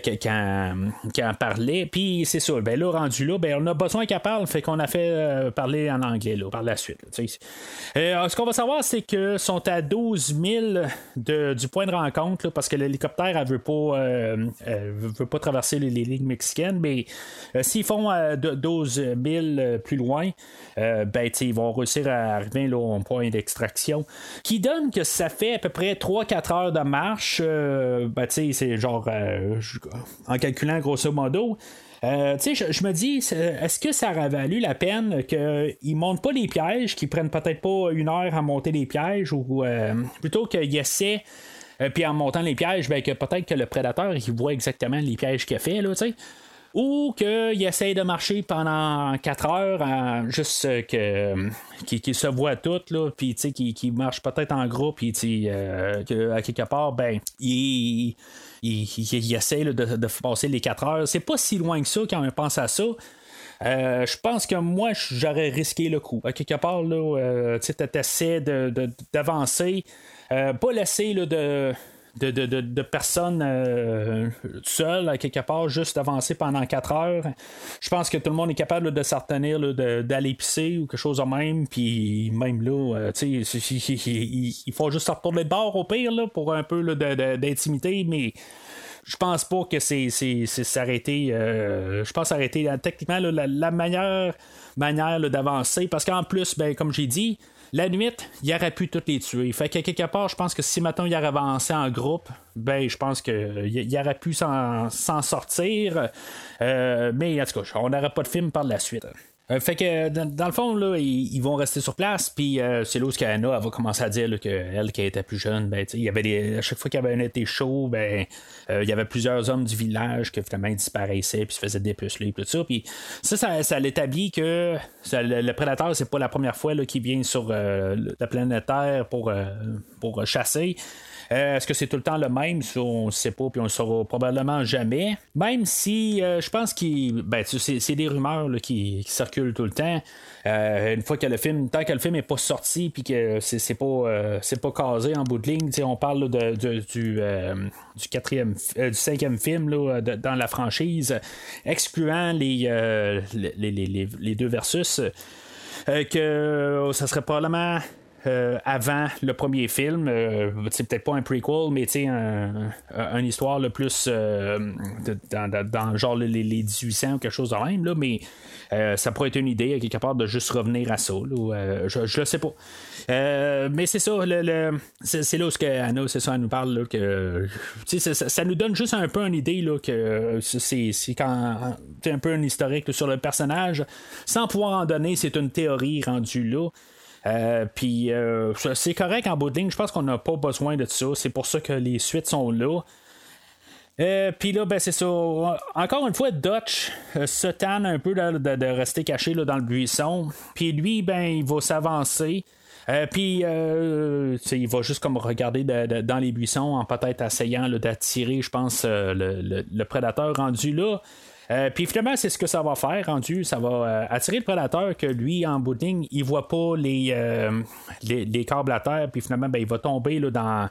parlait. Puis c'est ça, ben là, rendu là, ben, on a besoin qu'elle parle, fait qu'on a fait parler en anglais là, par la suite. Euh, ce qu'on va savoir, c'est que sont à 12 000 du point de rencontre, parce que l'hélicoptère, veut pas, veut pas traverser les, lignes mexicaines, mais s'ils font 12 000 plus loin, ben, ils vont réussir à arriver là, au point d'extraction, qui donne que ça fait à peu près 3-4 heures de marche. ben, c'est genre, en calculant grosso modo, euh, tu sais, je, me dis, est-ce que ça aurait valu la peine qu'ils montent pas les pièges, qu'ils prennent peut-être pas une heure à monter les pièges, ou euh, plutôt qu'ils essaient, euh, puis en montant les pièges, ben, que peut-être que le prédateur, il voit exactement les pièges qu'il a fait, là, ou qu'il essaye de marcher pendant 4 heures, juste que qu'il se voit tout, puis qu'il marche peut-être en groupe, puis euh, à quelque part, ben, il, il, essaie de, passer les 4 heures. C'est pas si loin que ça quand on pense à ça. Euh, je pense que moi, j'aurais risqué le coup. Quelque part, là, euh, tu essaies d'avancer, euh, pas laisser de, de, personnes euh, seules, à quelque part, juste avancer pendant 4 heures. Je pense que tout le monde est capable de s'en d'aller pisser ou quelque chose de même. Puis même là, tu sais, il, faut juste sortir de bord au pire là, pour un peu d'intimité, mais je pense pas que c'est s'arrêter. Euh, je pense arrêter techniquement la, meilleure manière d'avancer parce qu'en plus, ben, comme j'ai dit, la nuit, il aurait pu toutes les tuer. Fait que quelque part, je pense que si maintenant il aurait avancé en groupe, ben je pense qu'il aurait pu s'en sortir. Euh, mais en tout cas, on n'aurait pas de film par la suite. Euh, fait que dans, le fond, là, ils, vont rester sur place, puis euh, c'est là où Anna va commencer à dire qu'elle, qui était plus jeune, ben, il y avait des, à chaque fois qu'il y avait un été chaud, ben, il y avait plusieurs hommes du village qui finalement disparaissaient, puis se faisaient dépuceler, tout ça. Puis ça, ça, l'établit que le, prédateur, c'est pas la première fois qu'il vient sur la planète Terre pour, pour chasser. Euh, est-ce que c'est tout le temps le même? on ne sait pas, puis on ne le saura probablement jamais. Même si euh, je pense que ben, c'est, des rumeurs qui, circulent tout le temps. Euh, une fois que le film, tant que le film n'est pas sorti, puis que c'est, pas, pas casé en bout de ligne, on parle du, quatrième, du cinquième film dans la franchise, excluant les, les, deux versus. que ça serait probablement euh, avant le premier film. Euh, c'est peut-être pas un prequel, mais un, une histoire le plus euh, dans, genre les, 1800 ou quelque chose de même. Là, mais ça pourrait être une idée, quelque part, de juste revenir à ça. je, je le sais pas. mais c'est ça, c'est, là où que Anna, c'est ça, elle nous parle. Que, ça, ça, nous donne juste un peu une idée là, que c'est, quand un peu un historique sur le personnage. Sans pouvoir en donner, c'est une théorie rendue là. Euh, puis euh, c'est correct en bout de. Je pense qu'on n'a pas besoin de ça. C'est pour ça que les suites sont là. Euh, puis là, ben, c'est ça. Encore une fois, Dutch se tanne un peu de, rester caché dans le buisson. Puis lui, ben, il va s'avancer. puis il va juste comme regarder dans les buissons en peut-être essayant d'attirer, je pense, le, prédateur rendu là. Euh, puis finalement, c'est ce que ça va faire rendu. Ça va euh, attirer le prédateur que lui, en bout de ligne, il voit pas les, euh, les, câbles à terre. Puis finalement, ben, il va tomber là, dans,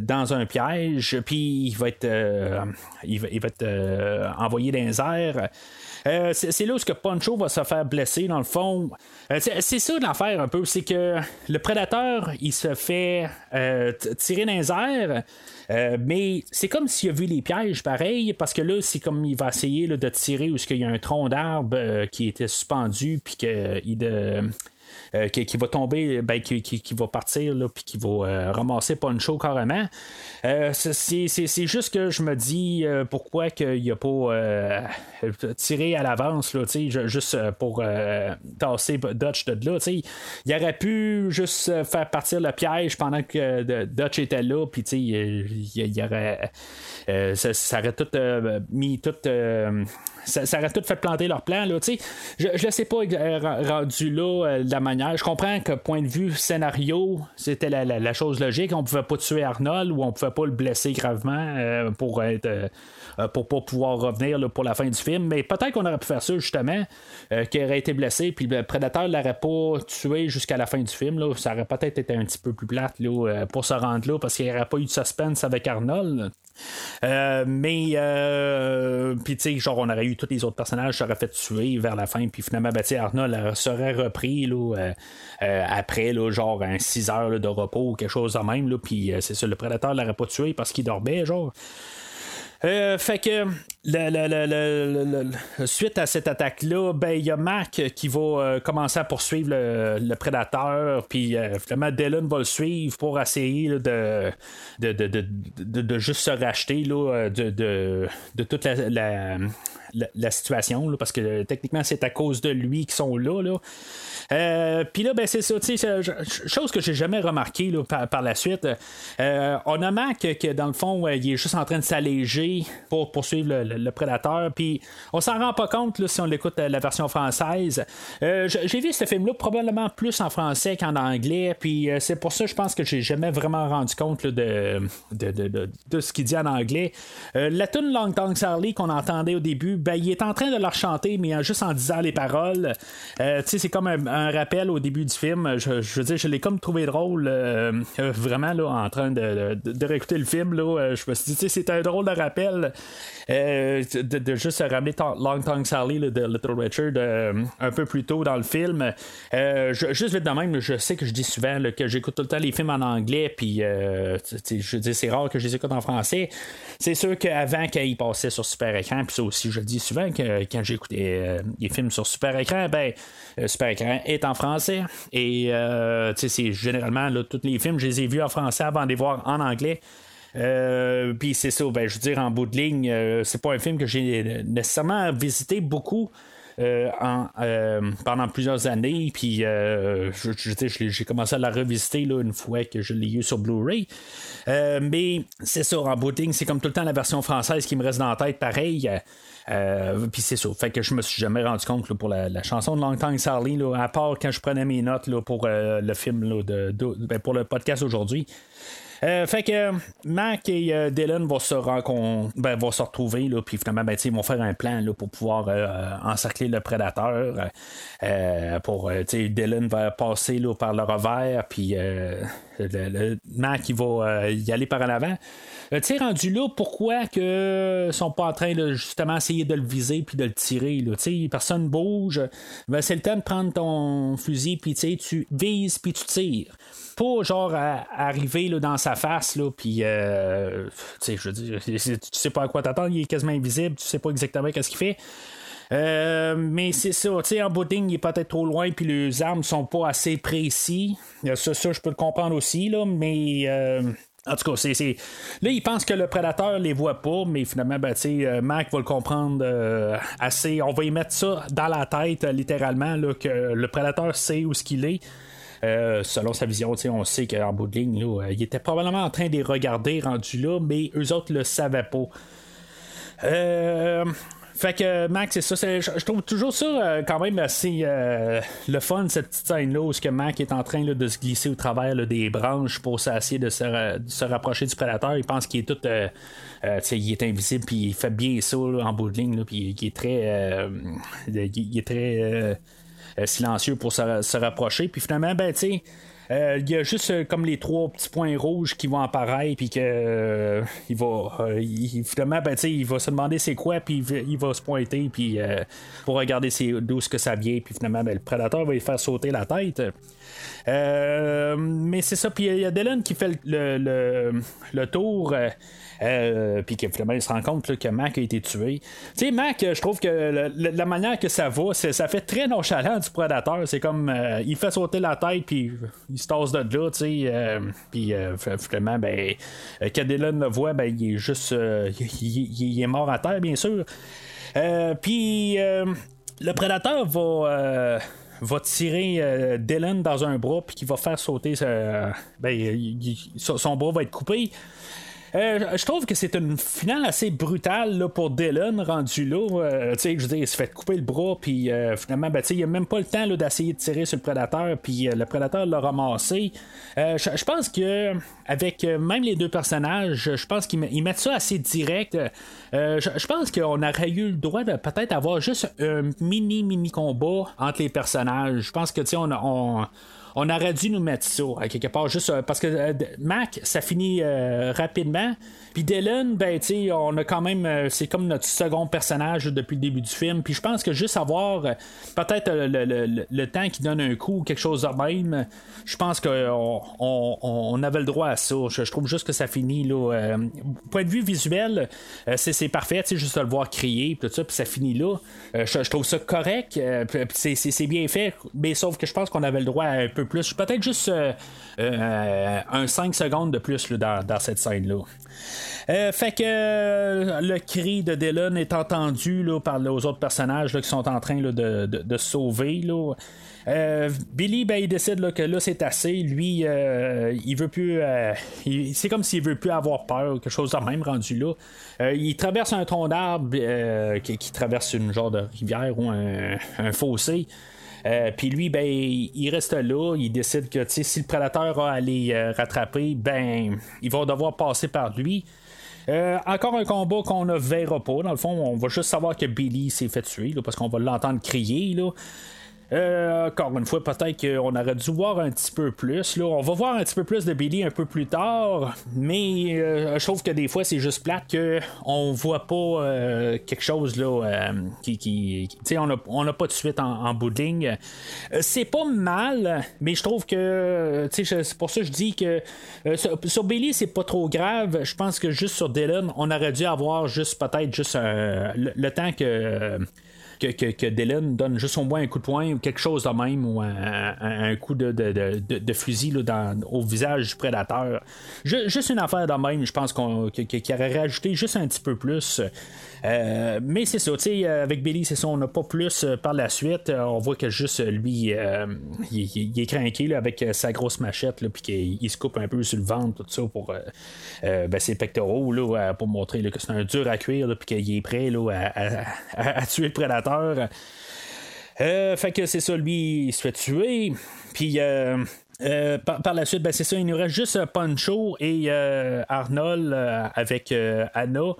dans un piège. Puis il va être, il va, être envoyé dans les airs. c'est là où que Poncho va se faire blesser dans le fond. c'est ça l'affaire un peu, c'est que le prédateur il se fait tirer dans les airs, euh, mais c'est comme s'il a vu les pièges pareil, parce que là, c'est comme il va essayer de tirer où il y a un tronc d'arbre euh, qui était suspendu, puis qu'il de euh, qui, va tomber, ben, qui, va partir, là, puis qui va euh, ramasser Poncho carrément. Euh, c'est juste que je me dis pourquoi qu'il a pas tiré à l'avance, juste pour tasser Dutch de là. Il aurait pu juste faire partir le piège pendant que Dutch était là, puis il, aurait. Ça, aurait tout mis tout ça, aurait tout fait planter leur plan. Là, je ne sais pas rendu là de la manière je comprends que point de vue scénario, c'était la, chose logique. On pouvait pas tuer Arnold ou on pouvait pas le blesser gravement euh, pour être euh, pour pas pouvoir revenir pour la fin du film. Mais peut-être qu'on aurait pu faire ça justement, euh, qu'il aurait été blessé, puis le prédateur l'aurait pas tué jusqu'à la fin du film. Ça aurait peut-être été un petit peu plus plate pour se rendre là, parce qu'il n'y aurait pas eu de suspense avec Arnold. Euh, mais, euh, puis tu sais, genre, on aurait eu tous les autres personnages, seraient fait tuer vers la fin, puis finalement, ben, Arnold serait repris là, après, là, genre, un 6 heures de repos ou quelque chose de même, puis c'est ça, le prédateur l'aurait pas tué parce qu'il dormait, genre. Euh, fait que suite à cette attaque-là, ben il y a Mac qui va euh, commencer à poursuivre le, prédateur, puis euh, finalement Dylan va le suivre pour essayer de, de, de, juste se racheter là, de, de, toute la, la, situation, parce que techniquement c'est à cause de lui qu'ils sont là. là. Euh, puis là, ben, c'est ça, chose que j'ai jamais remarqué là, par, la suite. Euh, on a Mac que dans le fond, il est juste en train de s'alléger pour poursuivre le, prédateur. Puis on s'en rend pas compte là, si on l'écoute euh, la version française. j'ai vu ce film-là probablement plus en français qu'en anglais. Puis c'est pour ça, je pense que j'ai jamais vraiment rendu compte de, de, ce qu'il dit en anglais. la tune Long Tongue Charlie qu'on entendait au début, ben, il est en train de la chanter, mais juste en disant les paroles. c'est comme un, rappel au début du film. Je, veux dire, je l'ai comme trouvé drôle, euh, euh, vraiment, là, en train de, de, réécouter le film. Là, euh, je me suis dit, c'est un drôle de rappel de, juste ramener Long Tongue Sally de Little Richard un peu plus tôt dans le film. juste vite de même, je sais que je dis souvent que j'écoute tout le temps les films en anglais, puis je dire, c'est rare que je les écoute en français. C'est sûr qu'avant, quand ils passaient sur super écran, puis ça aussi, je dis souvent que quand j'écoutais les films sur super écran, ben, super écran est en français. Et euh, c'est généralement là, tous les films, je les ai vus en français avant de les voir en anglais. Euh, puis c'est ça, ben, je veux dire, en bout de ligne, euh, c'est pas un film que j'ai nécessairement visité beaucoup. en, pendant plusieurs années, puis j'ai commencé à la revisiter là, une fois que je l'ai eu sur Blu-ray. mais c'est ça, en bout c'est comme tout le temps la version française qui me reste dans la tête, pareil. Euh, puis c'est ça. Fait que je me suis jamais rendu compte pour la, chanson de Long Time Sally, à part quand je prenais mes notes pour euh, le film de, ben, pour le podcast aujourd'hui. Euh, fait que Mac et Dylan vont se, ben, vont se retrouver, puis finalement, ben, ils vont faire un plan là, pour pouvoir encercler le prédateur. pour, Dylan va passer là, par le revers, puis Mac il va y aller par en avant. Euh, tu rendu là, pourquoi que sont pas en train de justement essayer de le viser puis de le tirer? Là, personne bouge. Ben, c'est le temps de prendre ton fusil puis tu vises puis tu tires. Pas genre arriver là, dans sa face, là, puis euh, je veux dire, (laughs) tu sais pas à quoi t'attendre, il est quasiment invisible, tu sais pas exactement qu'est-ce qu'il fait. Euh, mais c'est ça, tu sais, en bout il est peut-être trop loin, puis les armes sont pas assez précis. Ça, ça je peux le comprendre aussi, là, mais en tout cas, c'est, là, il pense que le prédateur les voit pas, mais finalement, ben, euh, Mac va le comprendre euh, assez. On va y mettre ça dans la tête, euh, littéralement, que le prédateur sait où ce qu'il est. selon sa vision, on sait qu'en bout de ligne, là, il était probablement en train de les regarder rendu là, mais eux autres le savaient pas. Euh, fait que Mac, c'est ça. je, trouve toujours ça euh, quand même assez euh, le fun, cette petite scène-là, où que Mac est en train de se glisser au travers des branches pour essayer de se, rapprocher du prédateur. Il pense qu'il est tout. Euh, il est invisible, puis il fait bien ça en bout de ligne, puis il est très. il est très silencieux pour se, se rapprocher. Puis finalement, ben, tu sais euh, il y a juste euh, comme les trois petits points rouges qui vont apparaître, puis que euh, il va, finalement, ben, il va se demander c'est quoi, puis il, va se pointer, puis pour regarder d'où ce que ça vient, puis finalement, ben, le prédateur va lui faire sauter la tête. mais c'est ça, puis il y a Dylan qui fait le, le tour. Euh, puis que finalement, il se rend compte que Mac a été tué. Tu sais, Mac, je trouve que la manière que ça va, ça fait très nonchalant du prédateur. C'est comme, euh, il fait sauter la tête, puis il se tasse de là, tu sais. Euh, puis finalement, ben, quand Dylan le voit, ben, il est juste, il, est mort à terre, bien sûr. puis le prédateur va va tirer Dylan dans un bras puis qui va faire sauter ben, son bras va être coupé euh, je trouve que c'est une finale assez brutale pour Dylan rendu là. Euh, je veux dire, il se fait couper le bras, puis euh, finalement, ben, il a même pas le temps d'essayer de tirer sur le prédateur, puis le prédateur l'a ramassé. je pense que avec même les deux personnages, je pense qu'ils mettent ça assez direct. je pense qu'on aurait eu le droit de peut-être avoir juste un mini mini combat entre les personnages. Je pense que tu sais on, on on aurait dû nous mettre ça, quelque part, juste euh, parce que euh, Mac, ça finit euh, rapidement. Puis Dylan, ben, tu on a quand même. euh, c'est comme notre second personnage depuis le début du film. Puis je pense que juste avoir euh, peut-être le, le- le- le temps qui donne un coup ou quelque chose de même, je pense qu'on on, on avait le droit à ça. Je, trouve juste que ça finit, là. euh, point de vue visuel, c'est, parfait, tu juste de le voir crier, tout ça, puis ça finit là. Je, trouve ça correct, c'est, bien fait, mais sauf que je pense qu'on avait le droit à un peu plus. Peut-être juste un 5 secondes de plus là, dans, dans cette scène-là. Euh, fait que euh, le cri de Dylan est entendu là, par les autres personnages là, qui sont en train là, de, de- sauver. Là. Euh, Billy, ben, il décide là, que là c'est assez. Lui, euh, il veut plus. euh, c'est comme s'il veut plus avoir peur, quelque chose de même rendu là. Il traverse un tronc d'arbre qui, qui traverse une genre de rivière ou un fossé. Euh, Puis lui, ben, il reste là. Il décide que si le prédateur a à les euh, rattraper, ben, ils vont devoir passer par lui. Euh, encore un combat qu'on ne verra pas. Dans le fond, on va juste savoir que Billy s'est fait tuer là, parce qu'on va l'entendre crier. Là. Euh, encore une fois, peut-être qu'on aurait dû voir un petit peu plus. Là. On va voir un petit peu plus de Billy un peu plus tard, mais euh, je trouve que des fois c'est juste plate qu'on voit pas euh, quelque chose là, qui. on n'a on a pas de suite en, en c'est pas mal, mais je trouve que. C'est pour ça que je dis que sur, sur Billy, c'est pas trop grave. Je pense que juste sur Dylan, on aurait dû avoir juste peut-être juste le temps que que, que, Dylan donne juste au moins un coup de poing ou quelque chose de même ou un, coup de, fusil au visage du prédateur. Ju- juste une affaire de même, je pense qu'on qu'il aurait rajouté juste un petit peu plus. Euh, mais c'est ça, tu sais, euh, avec Billy, c'est ça, on n'a pas plus euh, par la suite. On voit que juste lui, il, est craqué avec sa grosse machette, puis qu'il il se coupe un peu sur le ventre, tout ça, pour ben, ses pectoraux, là, pour montrer que c'est un dur à cuire, puis qu'il est prêt là, à, tuer le prédateur. Fait que c'est ça, lui, il se fait tuer. Puis par, la suite, ben, c'est ça, il nous reste juste Poncho et Arnold avec Anna.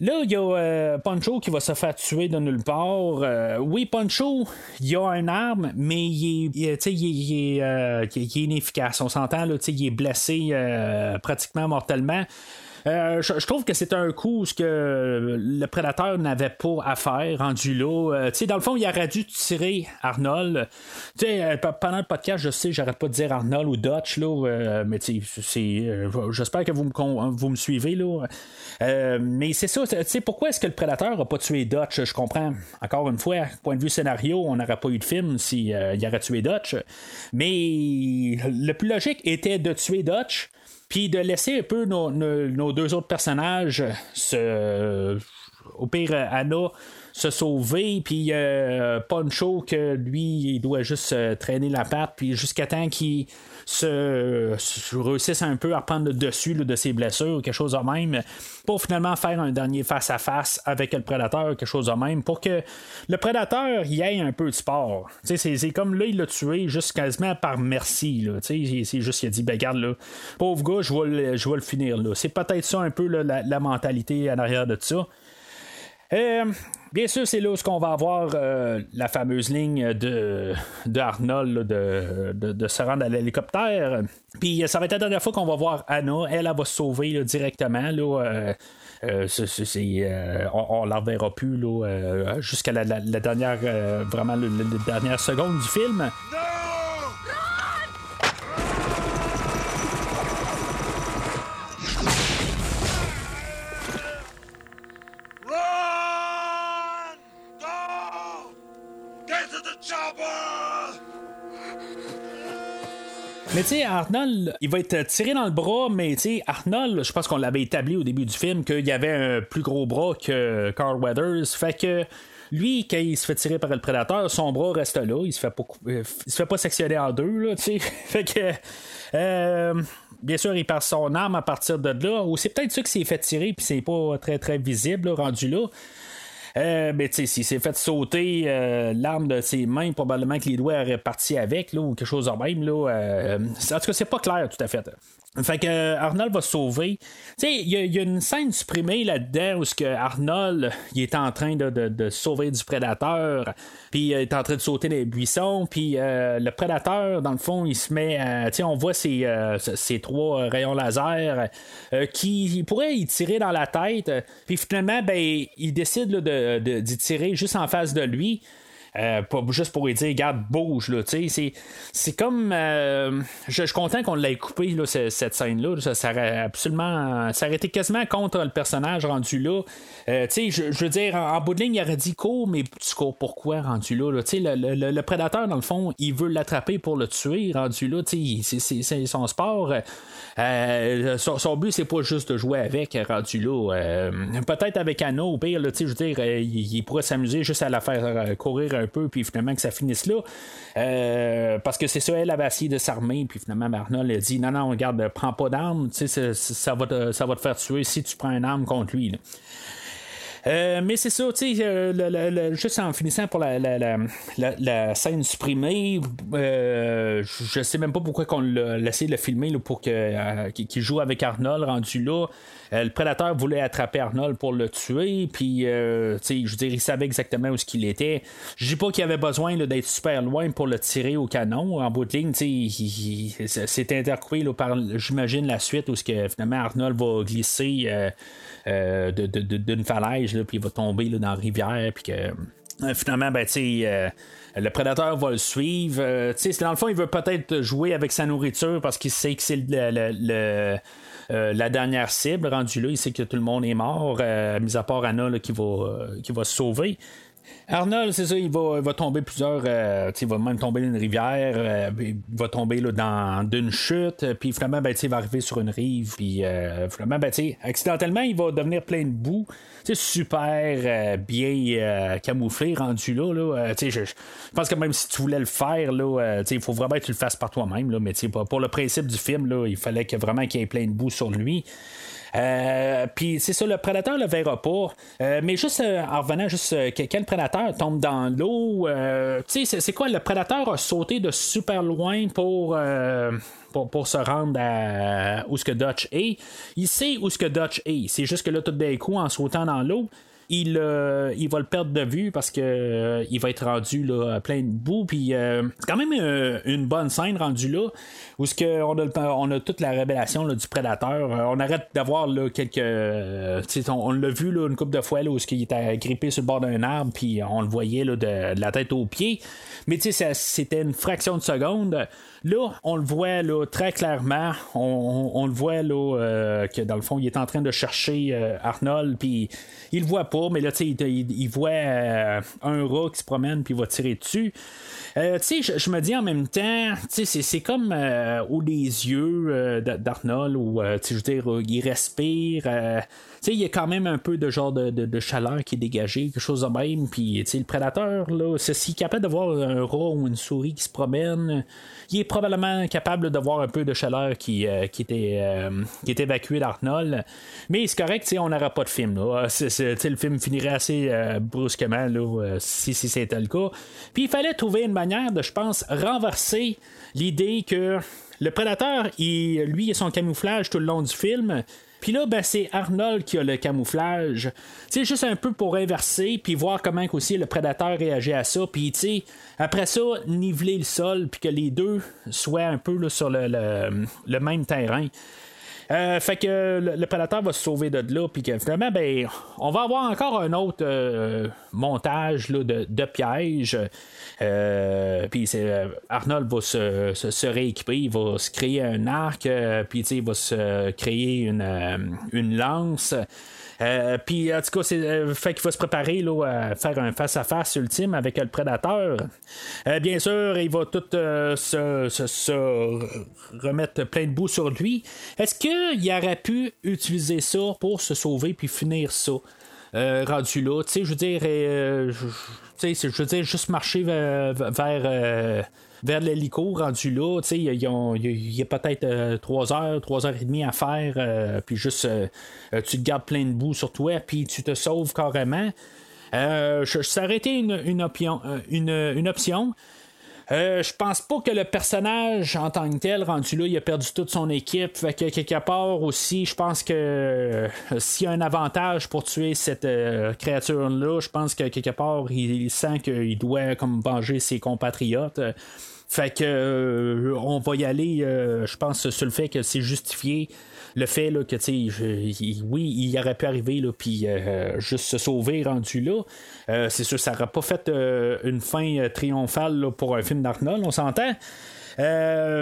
Là, il y a euh, Poncho qui va se faire tuer de nulle part. Euh, oui, Poncho, il a une arme, mais il est, il il il euh, il est inefficace. On s'entend, il est blessé euh, pratiquement mortellement. Euh, je, trouve que c'est un coup ce que le prédateur n'avait pas à faire rendu là. Euh, dans le fond, il aurait dû tirer Arnold. Euh, pe- pendant le podcast, je sais, j'arrête pas de dire Arnold ou Dutch, là, mais j'espère que vous me, suivez, là. Mais c'est ça, pourquoi est-ce que le prédateur a pas tué Dutch? Je comprends. Encore une fois, point de vue scénario, on n'aurait pas eu de film si euh, il aurait tué Dutch. Mais le plus logique était de tuer Dutch puis de laisser un peu nos, deux autres personnages se. Au pire, Anna se sauver, puis euh, Poncho, que lui, il doit juste euh, traîner la patte, puis jusqu'à temps qu'il se, se réussisse un peu à reprendre le dessus de ses blessures, quelque chose de même, pour finalement faire un dernier face-à-face avec le prédateur, quelque chose de même, pour que le prédateur y ait un peu de sport. C'est, comme là, il l'a tué juste quasiment par merci. C'est juste qu'il a dit, ben garde là, pauvre gars, je vais le, finir. C'est peut-être ça un peu la, la mentalité en arrière de ça. Euh, bien sûr, c'est là où on va avoir euh, la fameuse ligne de, de Arnold de, de, se rendre à l'hélicoptère. Puis euh, ça va être la dernière fois qu'on va voir Anna. Elle, elle va se sauver directement. Là, on ne la reverra plus jusqu'à la, dernière vraiment la dernière seconde du film. Mais tu sais, Arnold, il va être tiré dans le bras, mais tu sais, Arnold, je pense qu'on l'avait établi au début du film qu'il y avait un plus gros bras que Carl Weathers. Fait que lui, quand il se fait tirer par le prédateur, son bras reste là. Il se fait pas, euh, il se fait pas sectionner en deux, là, tu sais. (laughs) fait que. euh, Bien sûr, il perd son arme à partir de là. Ou c'est peut-être ça qui s'est fait tirer, puis c'est pas très très visible, rendu là. Euh, ben, s'il s'est fait sauter euh, l'arme de ses mains, probablement que les doigts auraient parti avec, là, ou quelque chose de même. Là, euh, en tout cas, c'est pas clair tout à fait. Fait que euh, Arnold va se sauver. Tu sais, il y, a- une scène supprimée là-dedans où ce que Arnold il est en train de, de- sauver du prédateur, puis il est en train de sauter les buissons, puis euh, le prédateur, dans le fond, il se met à- Tu sais, on voit ces, euh, ces trois euh, rayons laser euh, qui il pourrait y tirer dans la tête, puis finalement, ben, il décide là, de, d'y tirer juste en face de lui. Euh, pas juste pour lui dire, regarde, bouge, là, tu sais, c'est, comme, euh, je, suis content qu'on l'ait coupé, là, ce- cette scène-là, ça, aurait absolument, ça aurait été quasiment contre le personnage rendu là, Euh, tu sais, je, je veux dire, en, bout de ligne, il aurait dit, cours, mais tu cours pourquoi rendu là, le, le- le- prédateur, dans le fond, il veut l'attraper pour le tuer, rendu là, tu sais, c'est, son sport, son, son but, c'est pas juste de jouer avec, rendu là, peut-être avec Anna, au pire, tu sais, je veux dire, il, pourrait s'amuser juste à la faire courir un peu, puis finalement que ça finisse là. Euh, parce que c'est ça, elle avait essayé de s'armer, puis finalement, Arnold a dit non, non, regarde, prends pas ça, ça va te, ça va te faire tuer si tu prends une arme contre lui. là. Euh, mais c'est ça, tu sais, euh, juste en finissant pour la, la, la, scène supprimée, euh, je sais même pas pourquoi qu'on l'a laissé le filmer pour euh, qu'il joue avec Arnold rendu là. Le prédateur voulait attraper Arnold pour le tuer, puis, tu sais, je veux dire, il savait exactement où ce qu'il était. Je dis pas qu'il avait besoin d'être super loin pour le tirer au canon. En bout de ligne, tu sais, c'est intercoupé là, par, j'imagine, la suite où ce que, finalement Arnold va glisser euh, d'une falaise, là, puis il va tomber dans la rivière, puis que euh, finalement, ben, euh, le prédateur va le suivre. Euh, dans le fond, il veut peut-être jouer avec sa nourriture parce qu'il sait que c'est le, la dernière cible rendue là. Il sait que tout le monde est mort, mis à part Anna là, qui, va, qui va se sauver. Arnold, c'est ça, il va, il va tomber plusieurs. euh, il va même tomber dans une rivière, euh, il va tomber là, dans d'une chute, puis finalement, ben, il va arriver sur une rive, puis euh, finalement, ben, accidentellement, il va devenir plein de boue. Sais, super euh, bien camouflé, rendu là. là je, je pense que même si tu voulais le faire, là, il faut vraiment que tu le fasses par toi-même, là, mais pour, pour le principe du film, là, il fallait que vraiment qu'il y ait plein de boue sur lui. Euh, puis c'est ça, le prédateur le verra pas. Euh, mais juste euh, en revenant, juste que- prédateur tombe dans l'eau, tu sais, c'est- quoi? Le prédateur a sauté de super loin pour. pour, pour se rendre à où ce que Dutch est? Il sait où ce que Dutch est. C'est juste que là, tout d'un coup, en sautant dans l'eau, il, euh, il va le perdre de vue parce que euh, il va être rendu là, plein de boue. Puis euh, c'est quand même une bonne scène rendue là où ce que on a, on a toute la révélation là, du prédateur. On arrête d'avoir quelques. on, on l'a vu là, une couple de fois là, où ce qu'il était grippé sur le bord d'un arbre, puis on le voyait là, de, de la tête aux pieds. Mais tu sais, c'était une fraction de seconde. Là, on le voit là, très clairement. On, le voit là, euh, que dans le fond, il est en train de chercher euh, Arnold, puis il le voit pas, mais là, il, il- voit euh, un rat qui se promène, puis il va tirer dessus. Je, me dis en même temps, c'est, comme où les yeux d'Arnold, où, je veux dire, il respire. Sais, il y a quand même un peu de genre de, de- chaleur qui est dégagée, quelque chose de même. Puis, tu sais, le prédateur, là, s'il est capable de voir un rat ou une souris qui se promène, il est probablement capable de voir un peu de chaleur qui, euh, qui, était, euh, qui est évacuée d'Arnold. Mais c'est correct, tu sais, on n'aura pas de film. Là. Sais, le film finirait assez euh, brusquement là, si, si c'était le cas. Puis il fallait trouver une manière de, je pense, renverser l'idée que le prédateur, il, lui, a son camouflage tout le long du film. Puis là, ben, c'est Arnold qui a le camouflage. Sais, juste un peu pour inverser, puis voir comment aussi le prédateur réagit à ça. Puis, après ça, niveler le sol, puis que les deux soient un peu sur le, le- même terrain. Euh, fait que le, prédateur va se sauver de là, puis que finalement, ben, on va avoir encore un autre euh, montage de, de pièges. Euh, puis euh, Arnold va se, se- rééquiper, il va se créer un arc, euh, puis il va se créer une, lance. Puis en tout cas, c'est fait qu'il va se préparer là, à faire un face-à-face ultime avec le prédateur. Bien sûr, il va tout se, se- remettre plein de boue sur lui. Est-ce qu'il aurait pu utiliser ça pour se sauver puis finir ça? Rendu là, je veux dire, je veux dire, juste marcher vers, euh, vers l'hélico rendu là, il y a, peut-être 3 heures, 3 heures et demie à faire, euh, puis juste, euh, euh, tu te gardes plein de boue sur toi, puis tu te sauves carrément. Euh, ça aurait été une, une, une option. Euh, je pense pas que le personnage en tant que tel, rendu là, il a perdu toute son équipe. Fait que quelque part aussi, je pense que euh, s'il y a un avantage pour tuer cette euh, créature-là, je pense que quelque part, il, sent qu'il doit comme venger ses compatriotes. Fait que on va y aller, je pense, sur le fait que c'est justifié le fait là, que, tu oui, il aurait pu arriver, puis euh, juste se sauver rendu là. Euh, c'est sûr, ça n'aurait pas fait euh, une fin triomphale pour un film d'Arnold, on s'entend.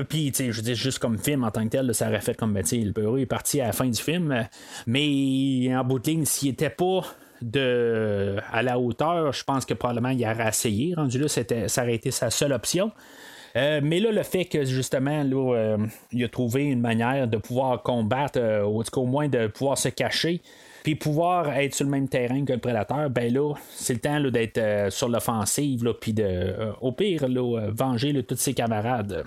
puis, tu sais, je dis juste comme film en tant que tel, ça aurait fait comme, ben, tu sais, le bureau est parti à la fin du film. Mais en bout de ligne, s'il n'était pas de, à la hauteur, je pense que probablement il aurait essayé. Rendu là, ça aurait été sa seule option. Euh, mais là, le fait que justement, euh, il a trouvé une manière de pouvoir combattre, euh, ou au moins de pouvoir se cacher, puis pouvoir être sur le même terrain que le prédateur, ben là, c'est le temps d'être sur l'offensive, puis de, au pire, venger tous ses camarades.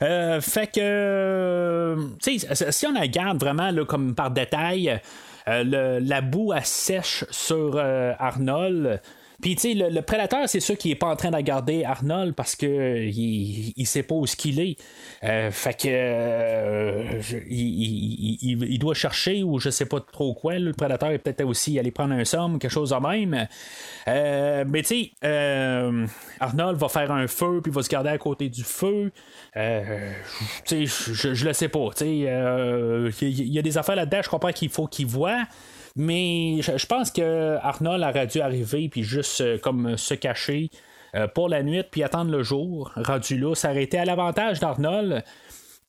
fait que, si on regarde vraiment là, comme par détail, la boue assèche sur Arnold. Puis, tu sais, le, prédateur, c'est sûr qu'il est pas en train de garder Arnold parce que il, il sait pas où ce qu'il est. Euh, fait que euh, il, doit chercher ou je sais pas trop quoi. le prédateur est peut-être aussi aller prendre un somme, quelque chose de même. Euh, mais tu sais, Arnold va faire un feu puis va se garder à côté du feu. tu sais, je, je le sais pas. Il y, a des affaires là-dedans, je comprends qu'il faut qu'il voit. Mais je, pense que Arnold aurait dû arriver puis juste euh, comme se cacher euh, pour la nuit puis attendre le jour. Rendu là, été à l'avantage d'Arnold.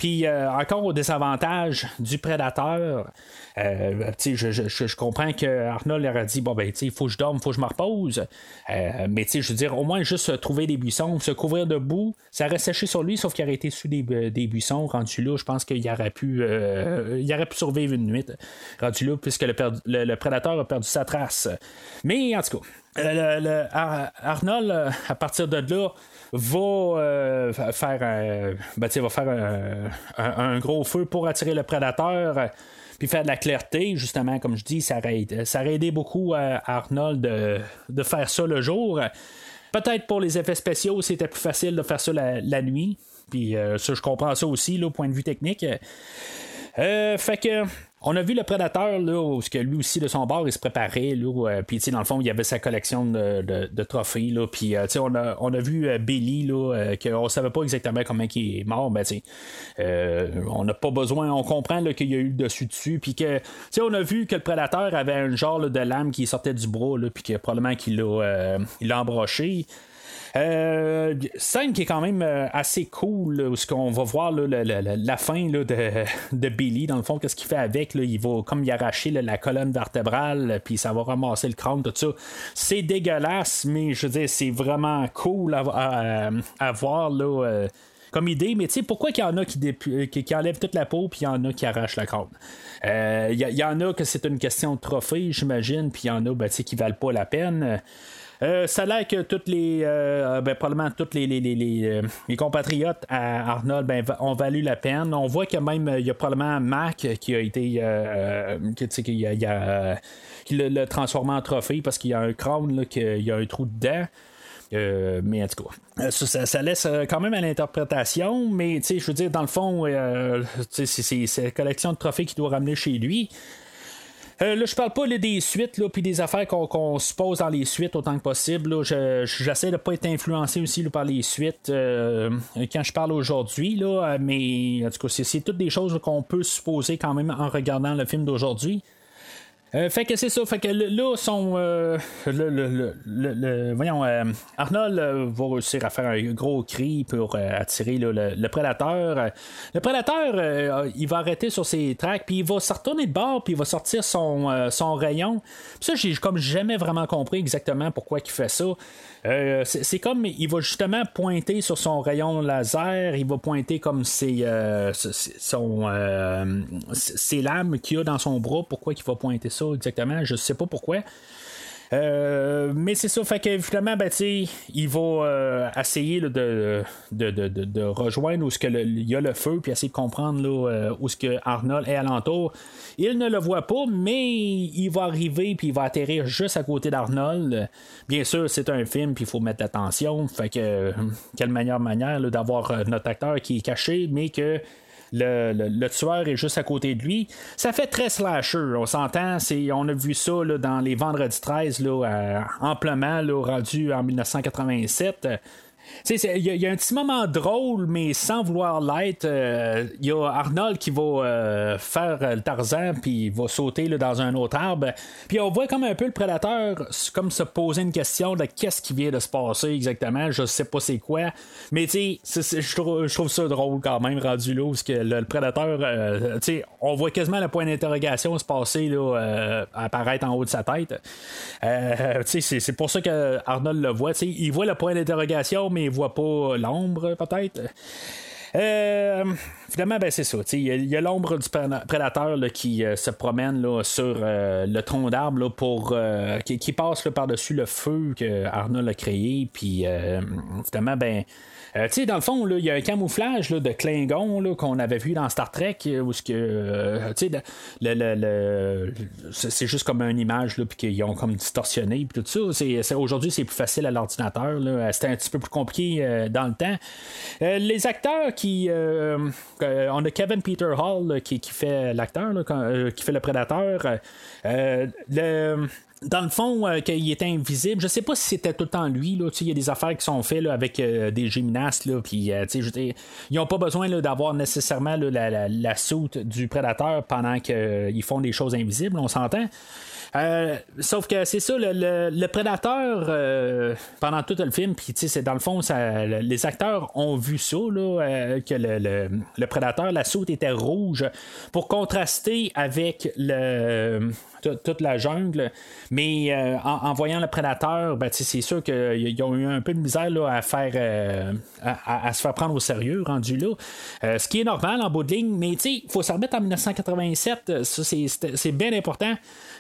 Puis euh, encore au désavantage du prédateur, euh, je, comprends que Arnold aurait dit bon ben il faut que je dorme, faut que je me repose. Euh, mais je veux dire, au moins juste trouver des buissons, se couvrir de boue, ça aurait séché sur lui, sauf qu'il aurait été sous des, buissons. Rendu là, je pense qu'il aurait pu il aurait pu survivre une nuit. Rendu là, puisque le, prédateur a perdu sa trace. Mais en tout cas, Arnold, à partir de là, va euh, faire, ben, va faire un, gros feu pour attirer le prédateur. puis faire de la clarté, justement, comme je dis, ça aurait, ça aidé beaucoup à Arnold de, faire ça le jour. Peut-être pour les effets spéciaux, c'était plus facile de faire ça la, nuit. Puis euh, ça, je comprends ça aussi, au point de vue technique. Euh, fait que on a vu le prédateur, là, où que lui aussi, de son bord, il se préparait. Là, euh, puis, dans le fond, il y avait sa collection de, trophées. Là, puis, euh, on, a, on a vu euh, Billy, là, qu'on savait pas exactement comment il est mort. Ben, on n'a pas besoin, on comprend qu'il y a eu le dessus-dessus. Puis, que, on a vu que le prédateur avait un genre de lame qui sortait du bras, puis que probablement qu'il l'a, il l'a embroché. Euh, scène qui est quand même euh, assez cool, où ce qu'on va voir la, fin (laughs) de, Billy, dans le fond, qu'est-ce qu'il fait avec, il va comme y arracher la colonne vertébrale, puis ça va ramasser le crâne, tout ça. C'est dégueulasse, mais je veux dire, c'est vraiment cool à, voir, là. comme idée, mais tu sais, pourquoi il y en a qui, enlèvent toute la peau, puis il y en a qui arrachent la crâne? Il euh, y, en a que c'est une question de trophée, j'imagine, puis il y en a ben, qui valent pas la peine. Euh, ça a l'air que toutes les. Euh, ben, probablement toutes les, les, les, euh, les, compatriotes à Arnold ben, ont valu la peine. On voit que même il y a probablement Mac qui a été. qui, a, l'a transformé en trophée parce qu'il y a un crâne, là, qu'il y a un trou dedans. mais en tout cas, ça, ça, laisse quand même à l'interprétation, mais je veux dire, dans le fond, c'est la collection de trophées qu'il doit ramener chez lui. Euh, là, je parle pas des suites, puis des affaires qu'on se pose dans les suites autant que possible. J'essaie de pas être influencé aussi par les suites euh, quand je parle aujourd'hui, mais en tout cas, c'est toutes des choses qu'on peut supposer quand même en regardant le film d'aujourd'hui. Euh, fait que c'est ça. Fait que là, son. Euh, le, voyons, euh, Arnold va réussir à faire un gros cri pour attirer le, prédateur. Le prédateur, il va arrêter sur ses tracks, puis il va se retourner de bord, puis il va sortir son, son rayon. Puis ça, j'ai comme jamais vraiment compris exactement pourquoi il fait ça. Euh, c'est comme il va justement pointer sur son rayon laser, il va pointer comme ses, euh, son, euh, lames qu'il a dans son bras. Pourquoi il va pointer ça exactement? Je sais pas pourquoi. Euh, mais c'est ça, fait que finalement, ben, il va euh, essayer de, de, de, de, rejoindre où il y a le feu, puis essayer de comprendre là, euh, où ce que Arnold est alentour. Il ne le voit pas, mais il va arriver puis il va atterrir juste à côté d'Arnold. Bien sûr, c'est un film, puis il faut mettre l'attention. Fait que quelle meilleure manière d'avoir notre acteur qui est caché, mais que le, tueur est juste à côté de lui. Ça fait très slasher, on s'entend. On a vu ça dans les vendredis 13, là, amplement, là, rendu en 1987. Il y, a un petit moment drôle, mais sans vouloir l'être. Il euh, y a Arnold qui va euh, faire le Tarzan, puis il va sauter dans un autre arbre. Puis on voit comme un peu le prédateur comme se poser une question de qu'est-ce qui vient de se passer exactement. Je sais pas c'est quoi. Mais tu sais, je trouve, ça drôle quand même, rendu là, parce que le, prédateur, euh, tu on voit quasiment le point d'interrogation se passer, là, apparaître en haut de sa tête. c'est pour ça que Arnold le voit. Il voit le point d'interrogation, mais il voit pas l'ombre, peut-être. Euh, finalement, ben, c'est ça. Il y a, l'ombre du prédateur qui euh, se promène là, sur euh, le tronc d'arbre pour qui, passe par-dessus le feu que Arnold a créé. Puis finalement, ben euh, tu sais, dans le fond, il y a un camouflage de Klingon qu'on avait vu dans Star Trek, euh, ce que, euh, tu sais, c'est juste comme une image, puis qu'ils ont comme distorsionné, puis tout ça. aujourd'hui, c'est plus facile à l'ordinateur. C'était un petit peu plus compliqué dans le temps. les acteurs qui. On a Kevin Peter Hall qui, fait l'acteur, qui fait le prédateur. le dans le fond, euh, qu'il était invisible. Je sais pas si c'était tout le temps lui. Il y a des affaires qui sont faites avec euh, des gymnastes. Euh, ils n'ont pas besoin d'avoir nécessairement la, la, soute du prédateur pendant qu'ils font des choses invisibles. On s'entend. Sauf que c'est ça, le, prédateur, pendant tout le film, puis c'est dans le fond, ça, les acteurs ont vu ça, là, que le, prédateur, la soute était rouge, pour contraster avec toute la jungle. Mais euh, en, voyant le prédateur, ben, c'est sûr qu'ils ont eu un peu de misère à faire euh, à, se faire prendre au sérieux rendu là. Euh, ce qui est normal en bout de ligne, mais il faut se remettre en 1987. c'est bien important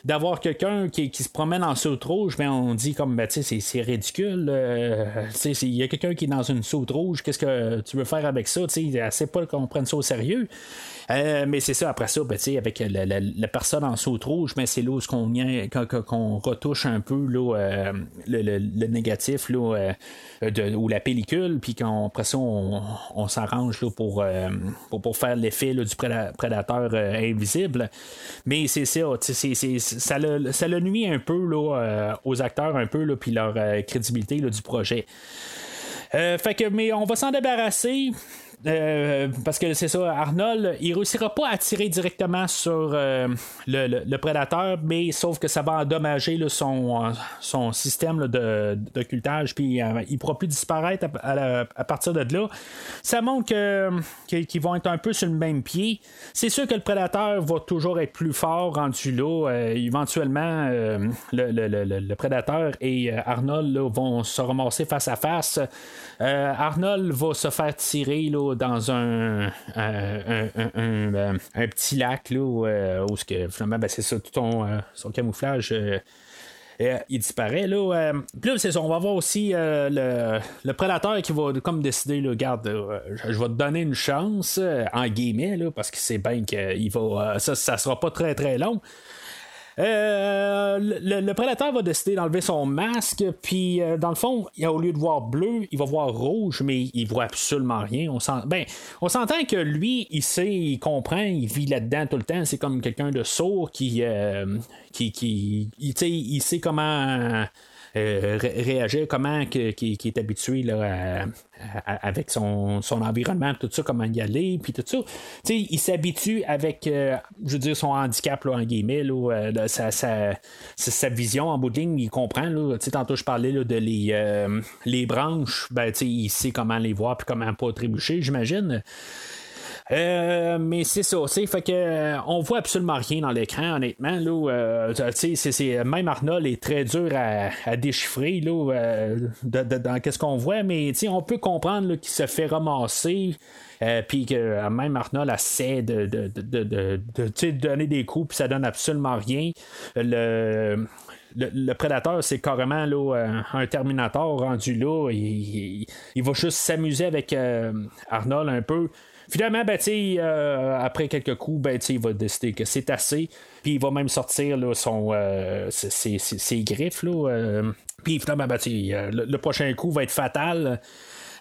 d'avoir quelqu'un qui, se promène en saute rouge, mais on dit comme ben, c'est ridicule. Il y a quelqu'un qui est dans une saute rouge, qu'est-ce que tu veux faire avec ça? C'est pas qu'on prenne ça au sérieux. Euh, mais c'est ça, après ça, ben, avec la, personne en saute rouge, mais c'est là où qu'on retouche un peu là, euh, le, négatif là, euh, ou la pellicule, puis après ça, on, s'arrange pour, pour, faire l'effet du prédateur invisible. Mais c'est ça, ça le, ça le nuit un peu là, aux acteurs, un peu, puis leur crédibilité du projet. fait que, mais on va s'en débarrasser. Euh, parce que c'est ça, Arnold, il réussira pas à tirer directement sur euh, le, prédateur, mais sauf que ça va endommager son, son système de d'occultage, puis euh, il pourra plus disparaître à, partir de là. Ça montre qu'ils vont être un peu sur le même pied. C'est sûr que le prédateur va toujours être plus fort rendu là. éventuellement, le, prédateur et Arnold vont se ramasser face à face. Arnold va se faire tirer là, dans un, un, un, un, petit lac là, où, euh, où que, finalement, ben, c'est ça, tout ton, euh, son camouflage. Euh, il disparaît là. puis là, c'est ça, on va voir aussi le, le, prédateur qui va comme décider, là, garde, je, vais te donner une chance, en guillemets, là, parce que c'est bien qu'il va. ça, ça sera pas très très long. Euh, le, prédateur va décider d'enlever son masque, puis euh, dans le fond, au lieu de voir bleu, il va voir rouge, mais il voit absolument rien. On, ben, s'entend que lui, il sait, il comprend, il vit là-dedans tout le temps. C'est comme quelqu'un de sourd qui, euh, qui, qui il sait comment euh, réagir, comment qui, est habitué là, avec son, environnement, tout ça, comment y aller, puis tout ça. il s'habitue avec, euh, je veux dire, son handicap, là, en guillemets, euh, sa, sa, vision en bout de ligne, il comprend. Là, tantôt, je parlais de les, les branches, ben, il sait comment les voir, puis comment pas trébucher, j'imagine. Euh, mais c'est ça, c'est fait que euh, on voit absolument rien dans l'écran, honnêtement. Là, euh, même Arnold est très dur à, déchiffrer là, dans qu'est-ce qu'on voit, mais on peut comprendre qu'il se fait ramasser. puis que même Arnold essaie de, de, de, de, donner des coups, puis ça donne absolument rien. Le, le, prédateur, c'est carrément là, un, Terminator rendu là. Il, il- il va juste s'amuser avec euh, Arnold un peu. Finalement, ben, euh, après quelques coups, ben, il va décider que c'est assez. Puis il va même sortir là, son, euh, ses, ses- ses- griffes. Là, euh, puis finalement, ben, euh, le, le prochain coup va être fatal.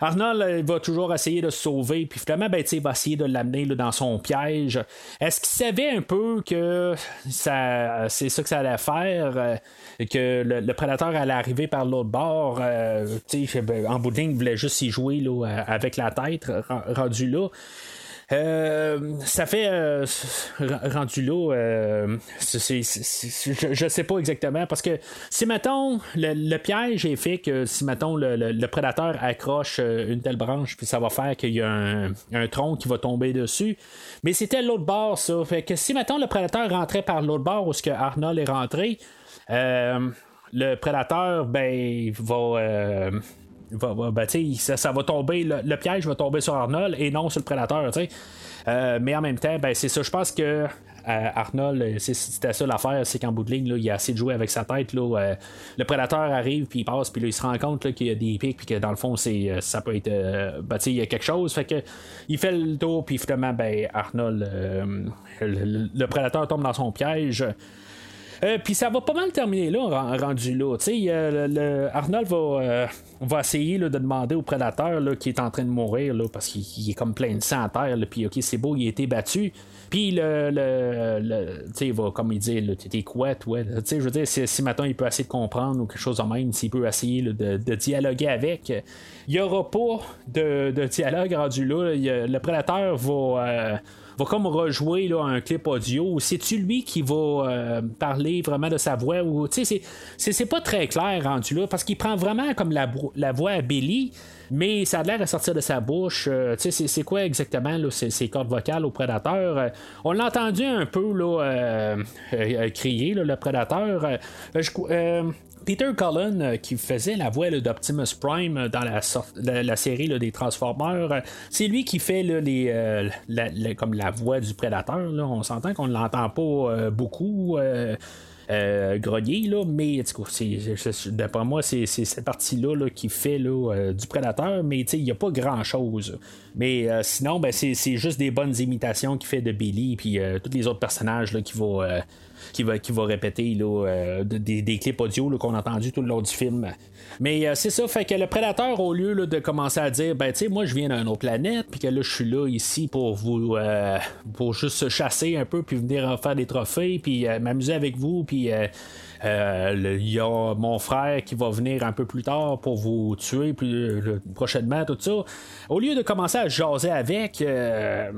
Arnold euh, va toujours essayer de se sauver, puis finalement, ben, il va essayer de l'amener dans son piège. Est-ce qu'il savait un peu que ça, c'est ça que ça allait faire, euh, que le, prédateur allait arriver par l'autre bord? euh, ben, en bout de ligne, il voulait juste y jouer là, euh, avec la tête, ren- rendu là? Euh, ça fait euh, rendu là, euh, je, je sais pas exactement parce que si mettons le, piège est fait que si mettons le, le- prédateur accroche euh, une telle branche puis ça va faire qu'il y a un, tronc qui va tomber dessus, mais c'était l'autre bord ça, fait que si mettons le prédateur rentrait par l'autre bord où ce que Arnold est rentré, le prédateur ben va va- ben, ça, ça va tomber, le, piège va tomber sur Arnold et non sur le prédateur. Euh, mais en même temps, ben, c'est ça. Je pense que euh, Arnold, euh, c'était ça l'affaire, c'est qu'en bout de ligne, là, il a assez de jouer avec sa tête. Là, euh, le prédateur arrive, puis il passe, puis là, il se rend compte qu'il y a des pics, puis que dans le fond, c'est, ça peut être. euh, ben, il y a quelque chose. Fait que il fait le tour, puis finalement, ben, Arnold, le prédateur tombe dans son piège. Euh, Puis ça va pas mal terminer là, ren- rendu là. Euh, le- le- Arnold va, euh, va essayer là, de demander au prédateur là, qui est en train de mourir là, parce qu'il il est comme plein de sang à terre. là, Puis ok, c'est beau, il a été battu. Puis le, tu sais, il va comme il dit, là, t'es couette, ouais. Tu sais, je veux dire, si, si maintenant il peut essayer de comprendre ou quelque chose de même, s'il peut essayer là, de, dialoguer avec, il y aura pas de, dialogue rendu là. A- le prédateur va. euh, va comme rejouer là, un clip audio. C'est-tu lui qui va euh, parler vraiment de sa voix? Ou c'est- c'est c'est pas très clair rendu là parce qu'il prend vraiment comme la, la voix à Billy. Mais ça a l'air à sortir de sa bouche. Euh, tu sais, c'est- quoi exactement là, ces cordes vocales au prédateur? Euh, on l'a entendu un peu là, euh, euh, crier, le prédateur. Peter Cullen, qui faisait la voix d'Optimus Prime dans la, la, série des Transformers, c'est lui qui fait la, comme la voix du prédateur. On s'entend qu'on ne l'entend pas beaucoup. Euh, là, mais d'après moi, c'est cette partie-là là, qui fait euh, du prédateur, mais il n'y a pas grand-chose. Mais euh, sinon, ben, c'est c'est juste des bonnes imitations qu'il fait de Billy, puis euh, tous les autres personnages là, qui vont. Qui va, qui va répéter euh, de- des, des clips audio qu'on a entendus tout le long du film. Mais euh, c'est ça, fait que le prédateur, au lieu de commencer à dire, ben tu sais, moi je viens d'une autre planète, puis que là je suis là ici pour vous, euh, pour juste se chasser un peu, puis venir en faire des trophées, puis m'amuser avec vous, puis le- il y a mon frère qui va venir un peu plus tard pour vous tuer plus, le- prochainement, tout ça. Au lieu de commencer à jaser avec, euh,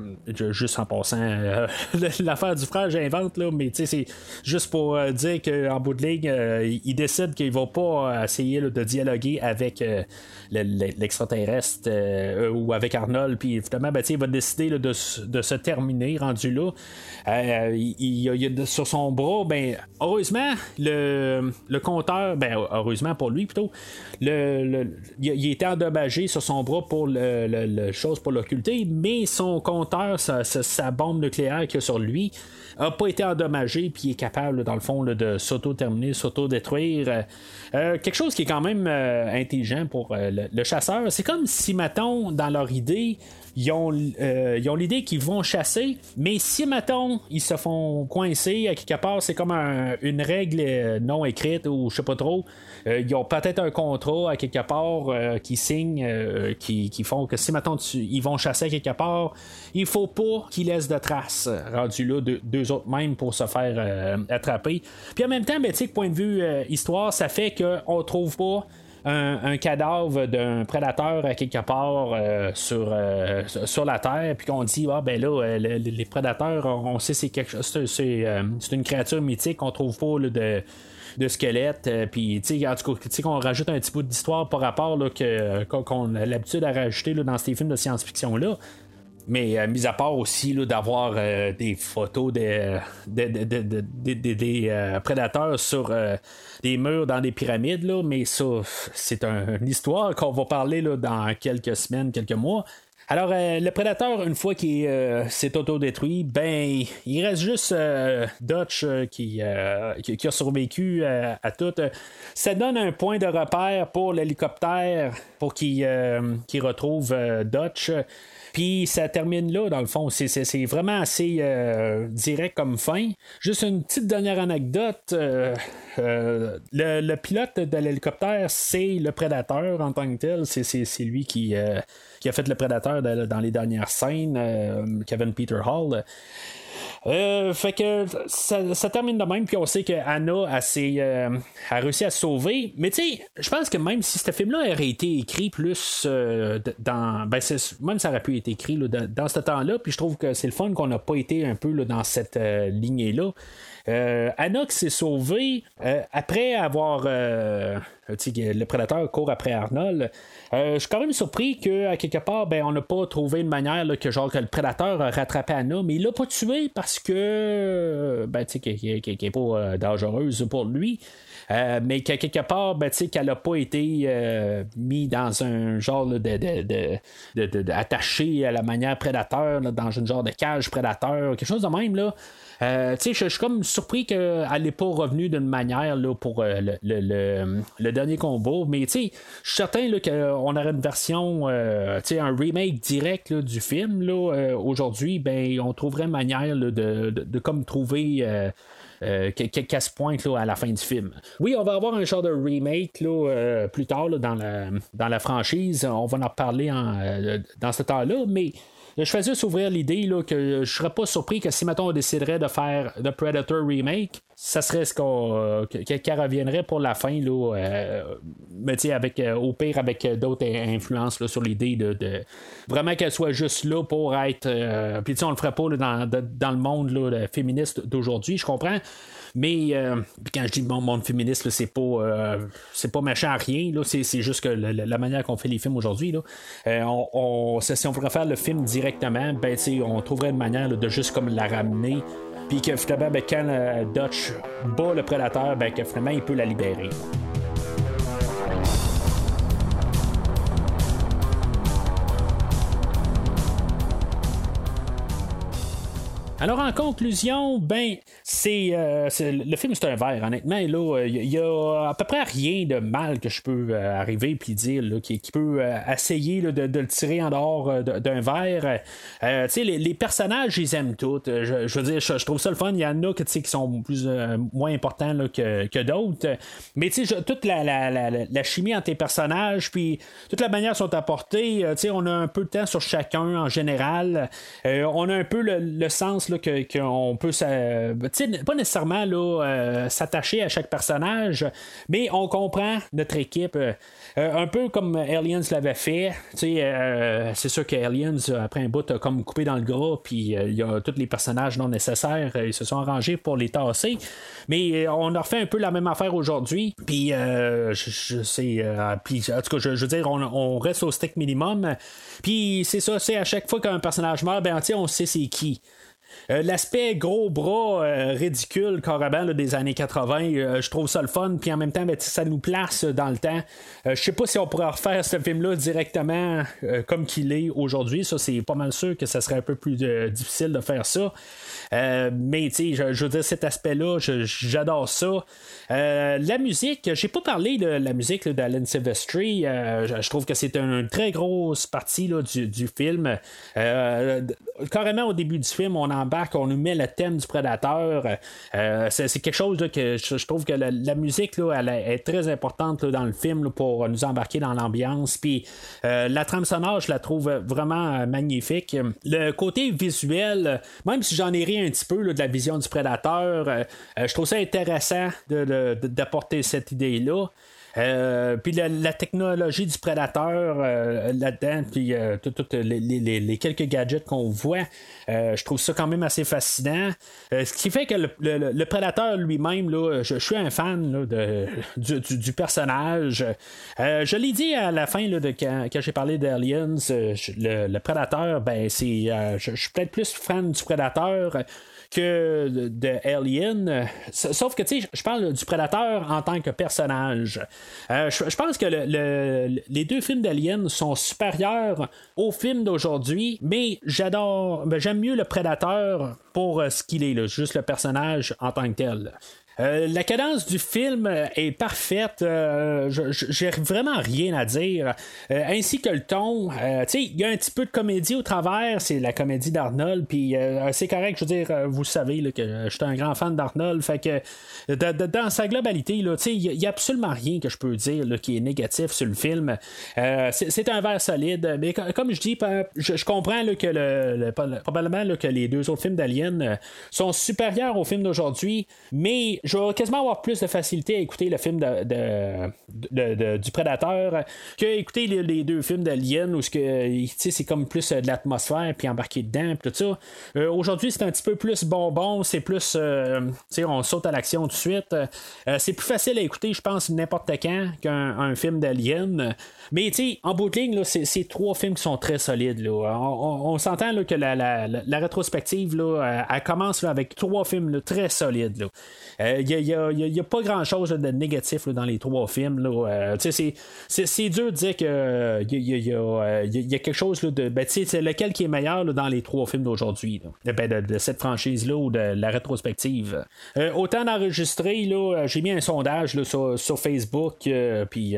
juste en passant, euh, (laughs) l'affaire du frère, j'invente, là, mais c'est juste pour euh, dire qu'en bout de ligne, euh, il décide qu'il va pas euh, essayer de dialoguer avec euh, le- le- l'extraterrestre euh, ou avec Arnold, puis finalement, ben, il va décider de, de se terminer rendu là. Euh, il, il- il sur son bras, ben, heureusement, le, le compteur, ben, heureusement pour lui plutôt, le, il, était endommagé sur son bras pour le, chose pour l'occulter, mais son compteur, sa, bombe nucléaire qu'il a sur lui, a pas été endommagé, puis est capable, dans le fond, de s'auto-terminer, s'auto-détruire. Euh, euh, quelque chose qui est quand même euh, intelligent pour euh, le, le chasseur. C'est comme si, mettons, dans leur idée, ils ont, euh, ils ont l'idée qu'ils vont chasser, mais si, mettons, ils se font coincer à quelque part, c'est comme un- une règle euh, non écrite ou je sais pas trop. Euh, ils ont peut-être un contrat à quelque part euh, qui signent, euh, qui, qui font que si, mettons, ils vont chasser à quelque part, il faut pas qu'ils laissent de traces rendus là, deux, autres même pour se faire attraper. Puis en même temps, ben, point de vue histoire, ça fait qu'on trouve pas un, cadavre d'un prédateur à quelque part euh, sur, euh, sur la Terre, puis qu'on dit, ah ben là, euh, le- le- les prédateurs, on sait c'est quelque chose, c'est, une créature mythique, on trouve pas là, de de squelette, euh, puis tu sais, en tout cas, qu'on rajoute un petit bout d'histoire par rapport là, que, qu'on, a l'habitude à rajouter là, dans ces films de science-fiction là. Mais euh, mis à part aussi là, d'avoir euh, des photos des, des, des- euh, prédateurs sur euh, des murs dans des pyramides, là, mais ça, c'est un- une histoire qu'on va parler là, dans quelques semaines, quelques mois. Alors, euh, le prédateur, une fois qu'il euh, s'est autodétruit, ben, il reste juste euh, Dutch euh, qui, euh, qui, qui a survécu euh, à tout. Ça donne un point de repère pour l'hélicoptère pour qu'il euh, qu'il retrouve euh, Dutch. Puis ça termine là, dans le fond. C'est, vraiment assez euh, direct comme fin. Juste une petite dernière anecdote. euh, euh, le, pilote de l'hélicoptère, c'est le prédateur en tant que tel. C'est, lui qui, a fait le prédateur dans les dernières scènes, Kevin Peter Hall. Euh, fait que ça, termine de même, puis on sait que Anna euh, a réussi à se sauver. Mais tu sais, je pense que même si ce film-là aurait été écrit plus euh, dans. Ben, même ça aurait pu être écrit là, dans, ce temps-là, puis je trouve que c'est le fun qu'on n'a pas été un peu là, dans cette lignée-là. Euh, qui s'est sauvée euh, après avoir. euh, le prédateur court après Arnold. Je suis quand même surpris qu'à quelque part, ben, on n'a pas trouvé une manière que genre que le prédateur a rattrapé Anna, mais il l'a pas tué parce que ben, tu sais, qu'elle n'est pas dangereuse pour lui. Mais qu'à quelque part, ben, qu'elle n'a pas été euh, mis dans un genre de, de, de, de- de- de- attaché à la manière prédateur, dans une genre de cage prédateur, quelque chose de même. Là. Euh, je suis comme surpris qu'elle n'est pas revenue d'une manière là, pour euh, le, le- dernier combat. Mais je suis certain qu'on aurait une version, euh, un remake direct du film. Là, aujourd'hui, ben, on trouverait une manière de, de, comme trouver. euh, que- que- qu'elle se pointe là, à la fin du film. Oui, on va avoir un genre de remake là, plus tard dans, la, dans la franchise. On va en reparler dans ce temps-là, mais je fais juste ouvrir l'idée que je serais pas surpris que si maintenant on déciderait de faire The Predator Remake, ça serait ce qu'on euh, que- que- qu'elle reviendrait pour la fin là, euh, avec euh, au pire avec d'autres in- influences là, sur l'idée de, vraiment qu'elle soit juste là pour être puis tu on le ferait pas dans, le monde féministe d'aujourd'hui je comprends mais euh, quand je dis mon monde féministe c'est pas euh, c'est pas machin à rien c'est, juste que la, manière qu'on fait les films aujourd'hui euh, si on pourrait faire le film directement ben on trouverait une manière de juste comme la ramener. Puis que finalement ben, quand euh, Dutch bat le prédateur ben que il peut la libérer Alors en conclusion, ben c'est, euh, c'est- le film c'est un verre honnêtement là il y, a à peu près rien de mal que je peux euh, arriver puis dire qui, peut euh, essayer de, le tirer en dehors euh, de- d'un verre. Euh, les, les personnages ils aiment tous. Euh, Je, veux dire je, trouve ça le fun. Il y en a que, qui sont plus euh, moins importants que, d'autres. Mais tu sais toute la, la, chimie entre les personnages puis toute la manière sont apportés. euh, tu sais on a un peu de temps sur chacun en général. Euh, on a un peu le, sens qu'on peut sais, pas nécessairement euh, s'attacher à chaque personnage, mais on comprend notre équipe. euh, euh, un peu comme Aliens l'avait fait. C'est sûr que Aliens, après un bout, a comme coupé dans le gras, puis il y a tous les personnages non nécessaires, ils se sont arrangés pour les tasser. Mais on a refait un peu la même affaire aujourd'hui. Puis, je, sais, en tout cas, je, veux dire, on, reste au stick minimum. Puis, c'est ça, c'est à chaque fois qu'un personnage meurt, ben, on sait c'est qui. Euh, L'aspect gros bras euh, ridicule carrément des années 80, euh, je trouve ça le fun, puis en même temps, ben, ça nous place dans le temps. Je sais pas si on pourrait refaire ce film-là directement comme qu'il est aujourd'hui. Ça, c'est pas mal sûr que ça serait un peu plus difficile de faire ça. Mais tu je, je veux dire, cet aspect-là, j'adore ça. La musique, j'ai pas parlé de la musique d'Alan Silvestri. Je, je trouve que c'est une très grosse partie là, du, du film. Carrément au début du film, on on nous met le thème du prédateur. Euh, c'est, quelque chose que je, trouve que la, musique là, elle est très importante dans le film pour nous embarquer dans l'ambiance. Puis euh, la trame sonore, je la trouve vraiment magnifique. Le côté visuel, même si j'en ai ri un petit peu de la vision du prédateur, euh, je trouve ça intéressant de- d'apporter cette idée-là. Euh, puis la, technologie du prédateur euh, là-dedans, puis euh, toutes les, quelques gadgets qu'on voit, je trouve ça quand même assez fascinant. ce qui fait que le, prédateur lui-même, là, je, suis un fan de, du, personnage. je l'ai dit à la fin de quand, j'ai parlé d'Aliens, le, le, prédateur, ben c'est, je, je suis peut-être plus fan du prédateur que de Alien. Sauf que, tu sais, je parle du Prédateur en tant que personnage. Euh, je, pense que le, les deux films d'Alien sont supérieurs aux films d'aujourd'hui, mais j'adore, ben, j'aime mieux le Prédateur pour ce qu'il est, juste le personnage en tant que tel. Euh, la cadence du film est parfaite. Euh, j'ai vraiment rien à dire. Euh, ainsi que le ton. il y a un petit peu de comédie au travers. C'est la comédie d'Arnold. Puis c'est correct. Je veux dire, vous savez là, que je suis un grand fan d'Arnold. Fait que dans sa globalité, il n'y a, absolument rien que je peux dire qui est négatif sur le film. c'est un verre solide. Mais comme je dis, je, comprends que le, probablement que les deux autres films d'Alien sont supérieurs aux films d'aujourd'hui. Mais je vais quasiment avoir plus de facilité à écouter le film de, du Prédateur que écouter les, deux films d'Alien où c'est comme plus euh, de l'atmosphère puis embarquer dedans tout ça. Euh, aujourd'hui, c'est un petit peu plus bonbon, c'est plus euh, on saute à l'action tout de suite. c'est plus facile à écouter, je pense, n'importe quand qu'un film d'Alien. Mais en bout de ligne, c'est trois films qui sont très solides. On, s'entend que la, rétrospective, là, elle, commence avec trois films très solides. Euh, n'y a, pas grand-chose de négatif dans les trois films. Euh, c'est dur de dire qu'il y, a, quelque chose de. Ben, lequel qui est meilleur dans les trois films d'aujourd'hui, ben, de, cette franchise-là ou de la rétrospective. Euh, autant d'enregistrer, j'ai mis un sondage sur, Facebook, puis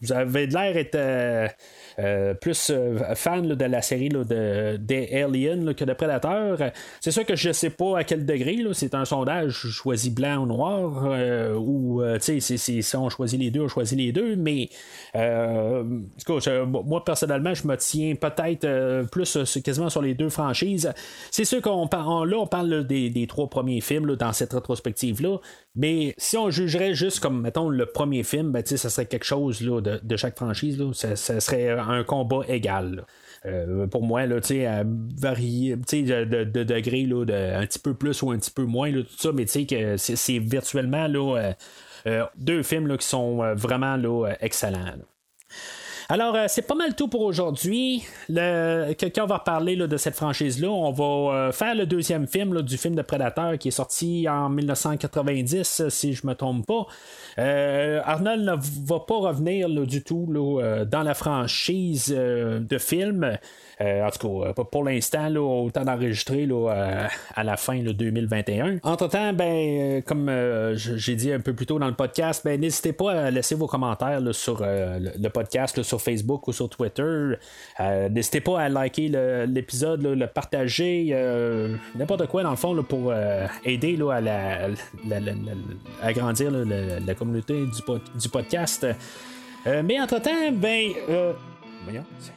vous avez l'air d'être euh, plus euh, fan de la série de, des Aliens que de Predator. C'est sûr que je sais pas à quel degré. C'est un sondage choisi blanc ou noir. Euh, ou si on choisit les deux, on choisit les deux. Mais moi personnellement, je me tiens peut-être plus quasiment sur les deux franchises. C'est sûr qu'on parle là, on parle des, trois premiers films dans cette rétrospective-là. Mais si on jugerait juste comme, mettons, le premier film, ben, ça serait quelque chose là, de, chaque franchise. Là. Ça, serait un combat égal. Euh, pour moi, là, à varier de, de, de degré, là, de, un petit peu plus ou un petit peu moins, là, tout ça, mais que c'est virtuellement euh, euh, deux films qui sont vraiment excellents. Alors, euh, c'est pas mal tout pour aujourd'hui. Quelqu'un va reparler de cette franchise-là. On va euh, faire le deuxième film du film de Predator qui est sorti en 1990, si je me trompe pas. Euh, Arnold ne va pas revenir du tout dans la franchise de film. Euh, en tout cas, euh, pour l'instant, au temps d'enregistrer euh, à la fin de 2021. Entre-temps, ben, comme j'ai dit un peu plus tôt dans le podcast, ben, n'hésitez pas à laisser vos commentaires sur le podcast Facebook ou sur Twitter. n'hésitez pas à liker l'épisode, le, partager, n'importe quoi dans le fond pour aider à, la, agrandir la, communauté du, podcast. mais entre-temps, ben,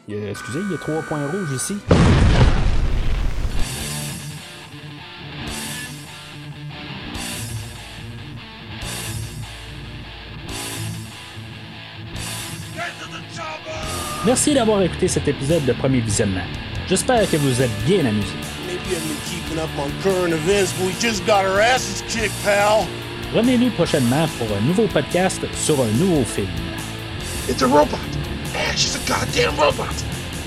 excusez, il y a trois points rouges ici. Merci d'avoir écouté cet épisode de Premier Visionnement. J'espère que vous êtes bien amusés. Revenez-nous prochainement pour un nouveau podcast sur un nouveau film. It's a robot.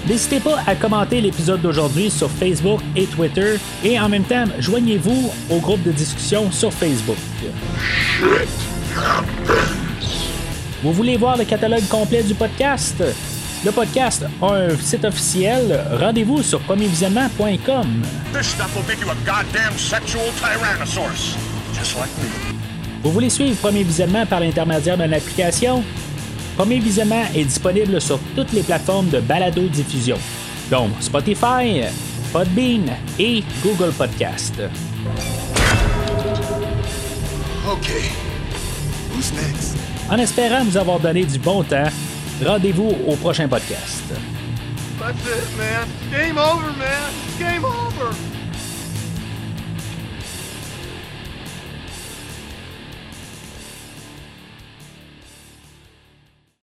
N'hésitez pas à commenter l'épisode d'aujourd'hui sur Facebook et Twitter et en même temps, joignez-vous au groupe de discussion sur Facebook. Vous voulez voir le catalogue complet du podcast? Le podcast a un site officiel. Rendez-vous sur premiervisionnement.com. Vous voulez suivre Premier Visionnement par l'intermédiaire d'une application? Premier Visionnement est disponible sur toutes les plateformes de balado-diffusion, dont Spotify, Podbean et Google Podcast. En espérant nous avoir donné du bon temps, rendez-vous au prochain podcast. That's it, man. Game over, man. Game over.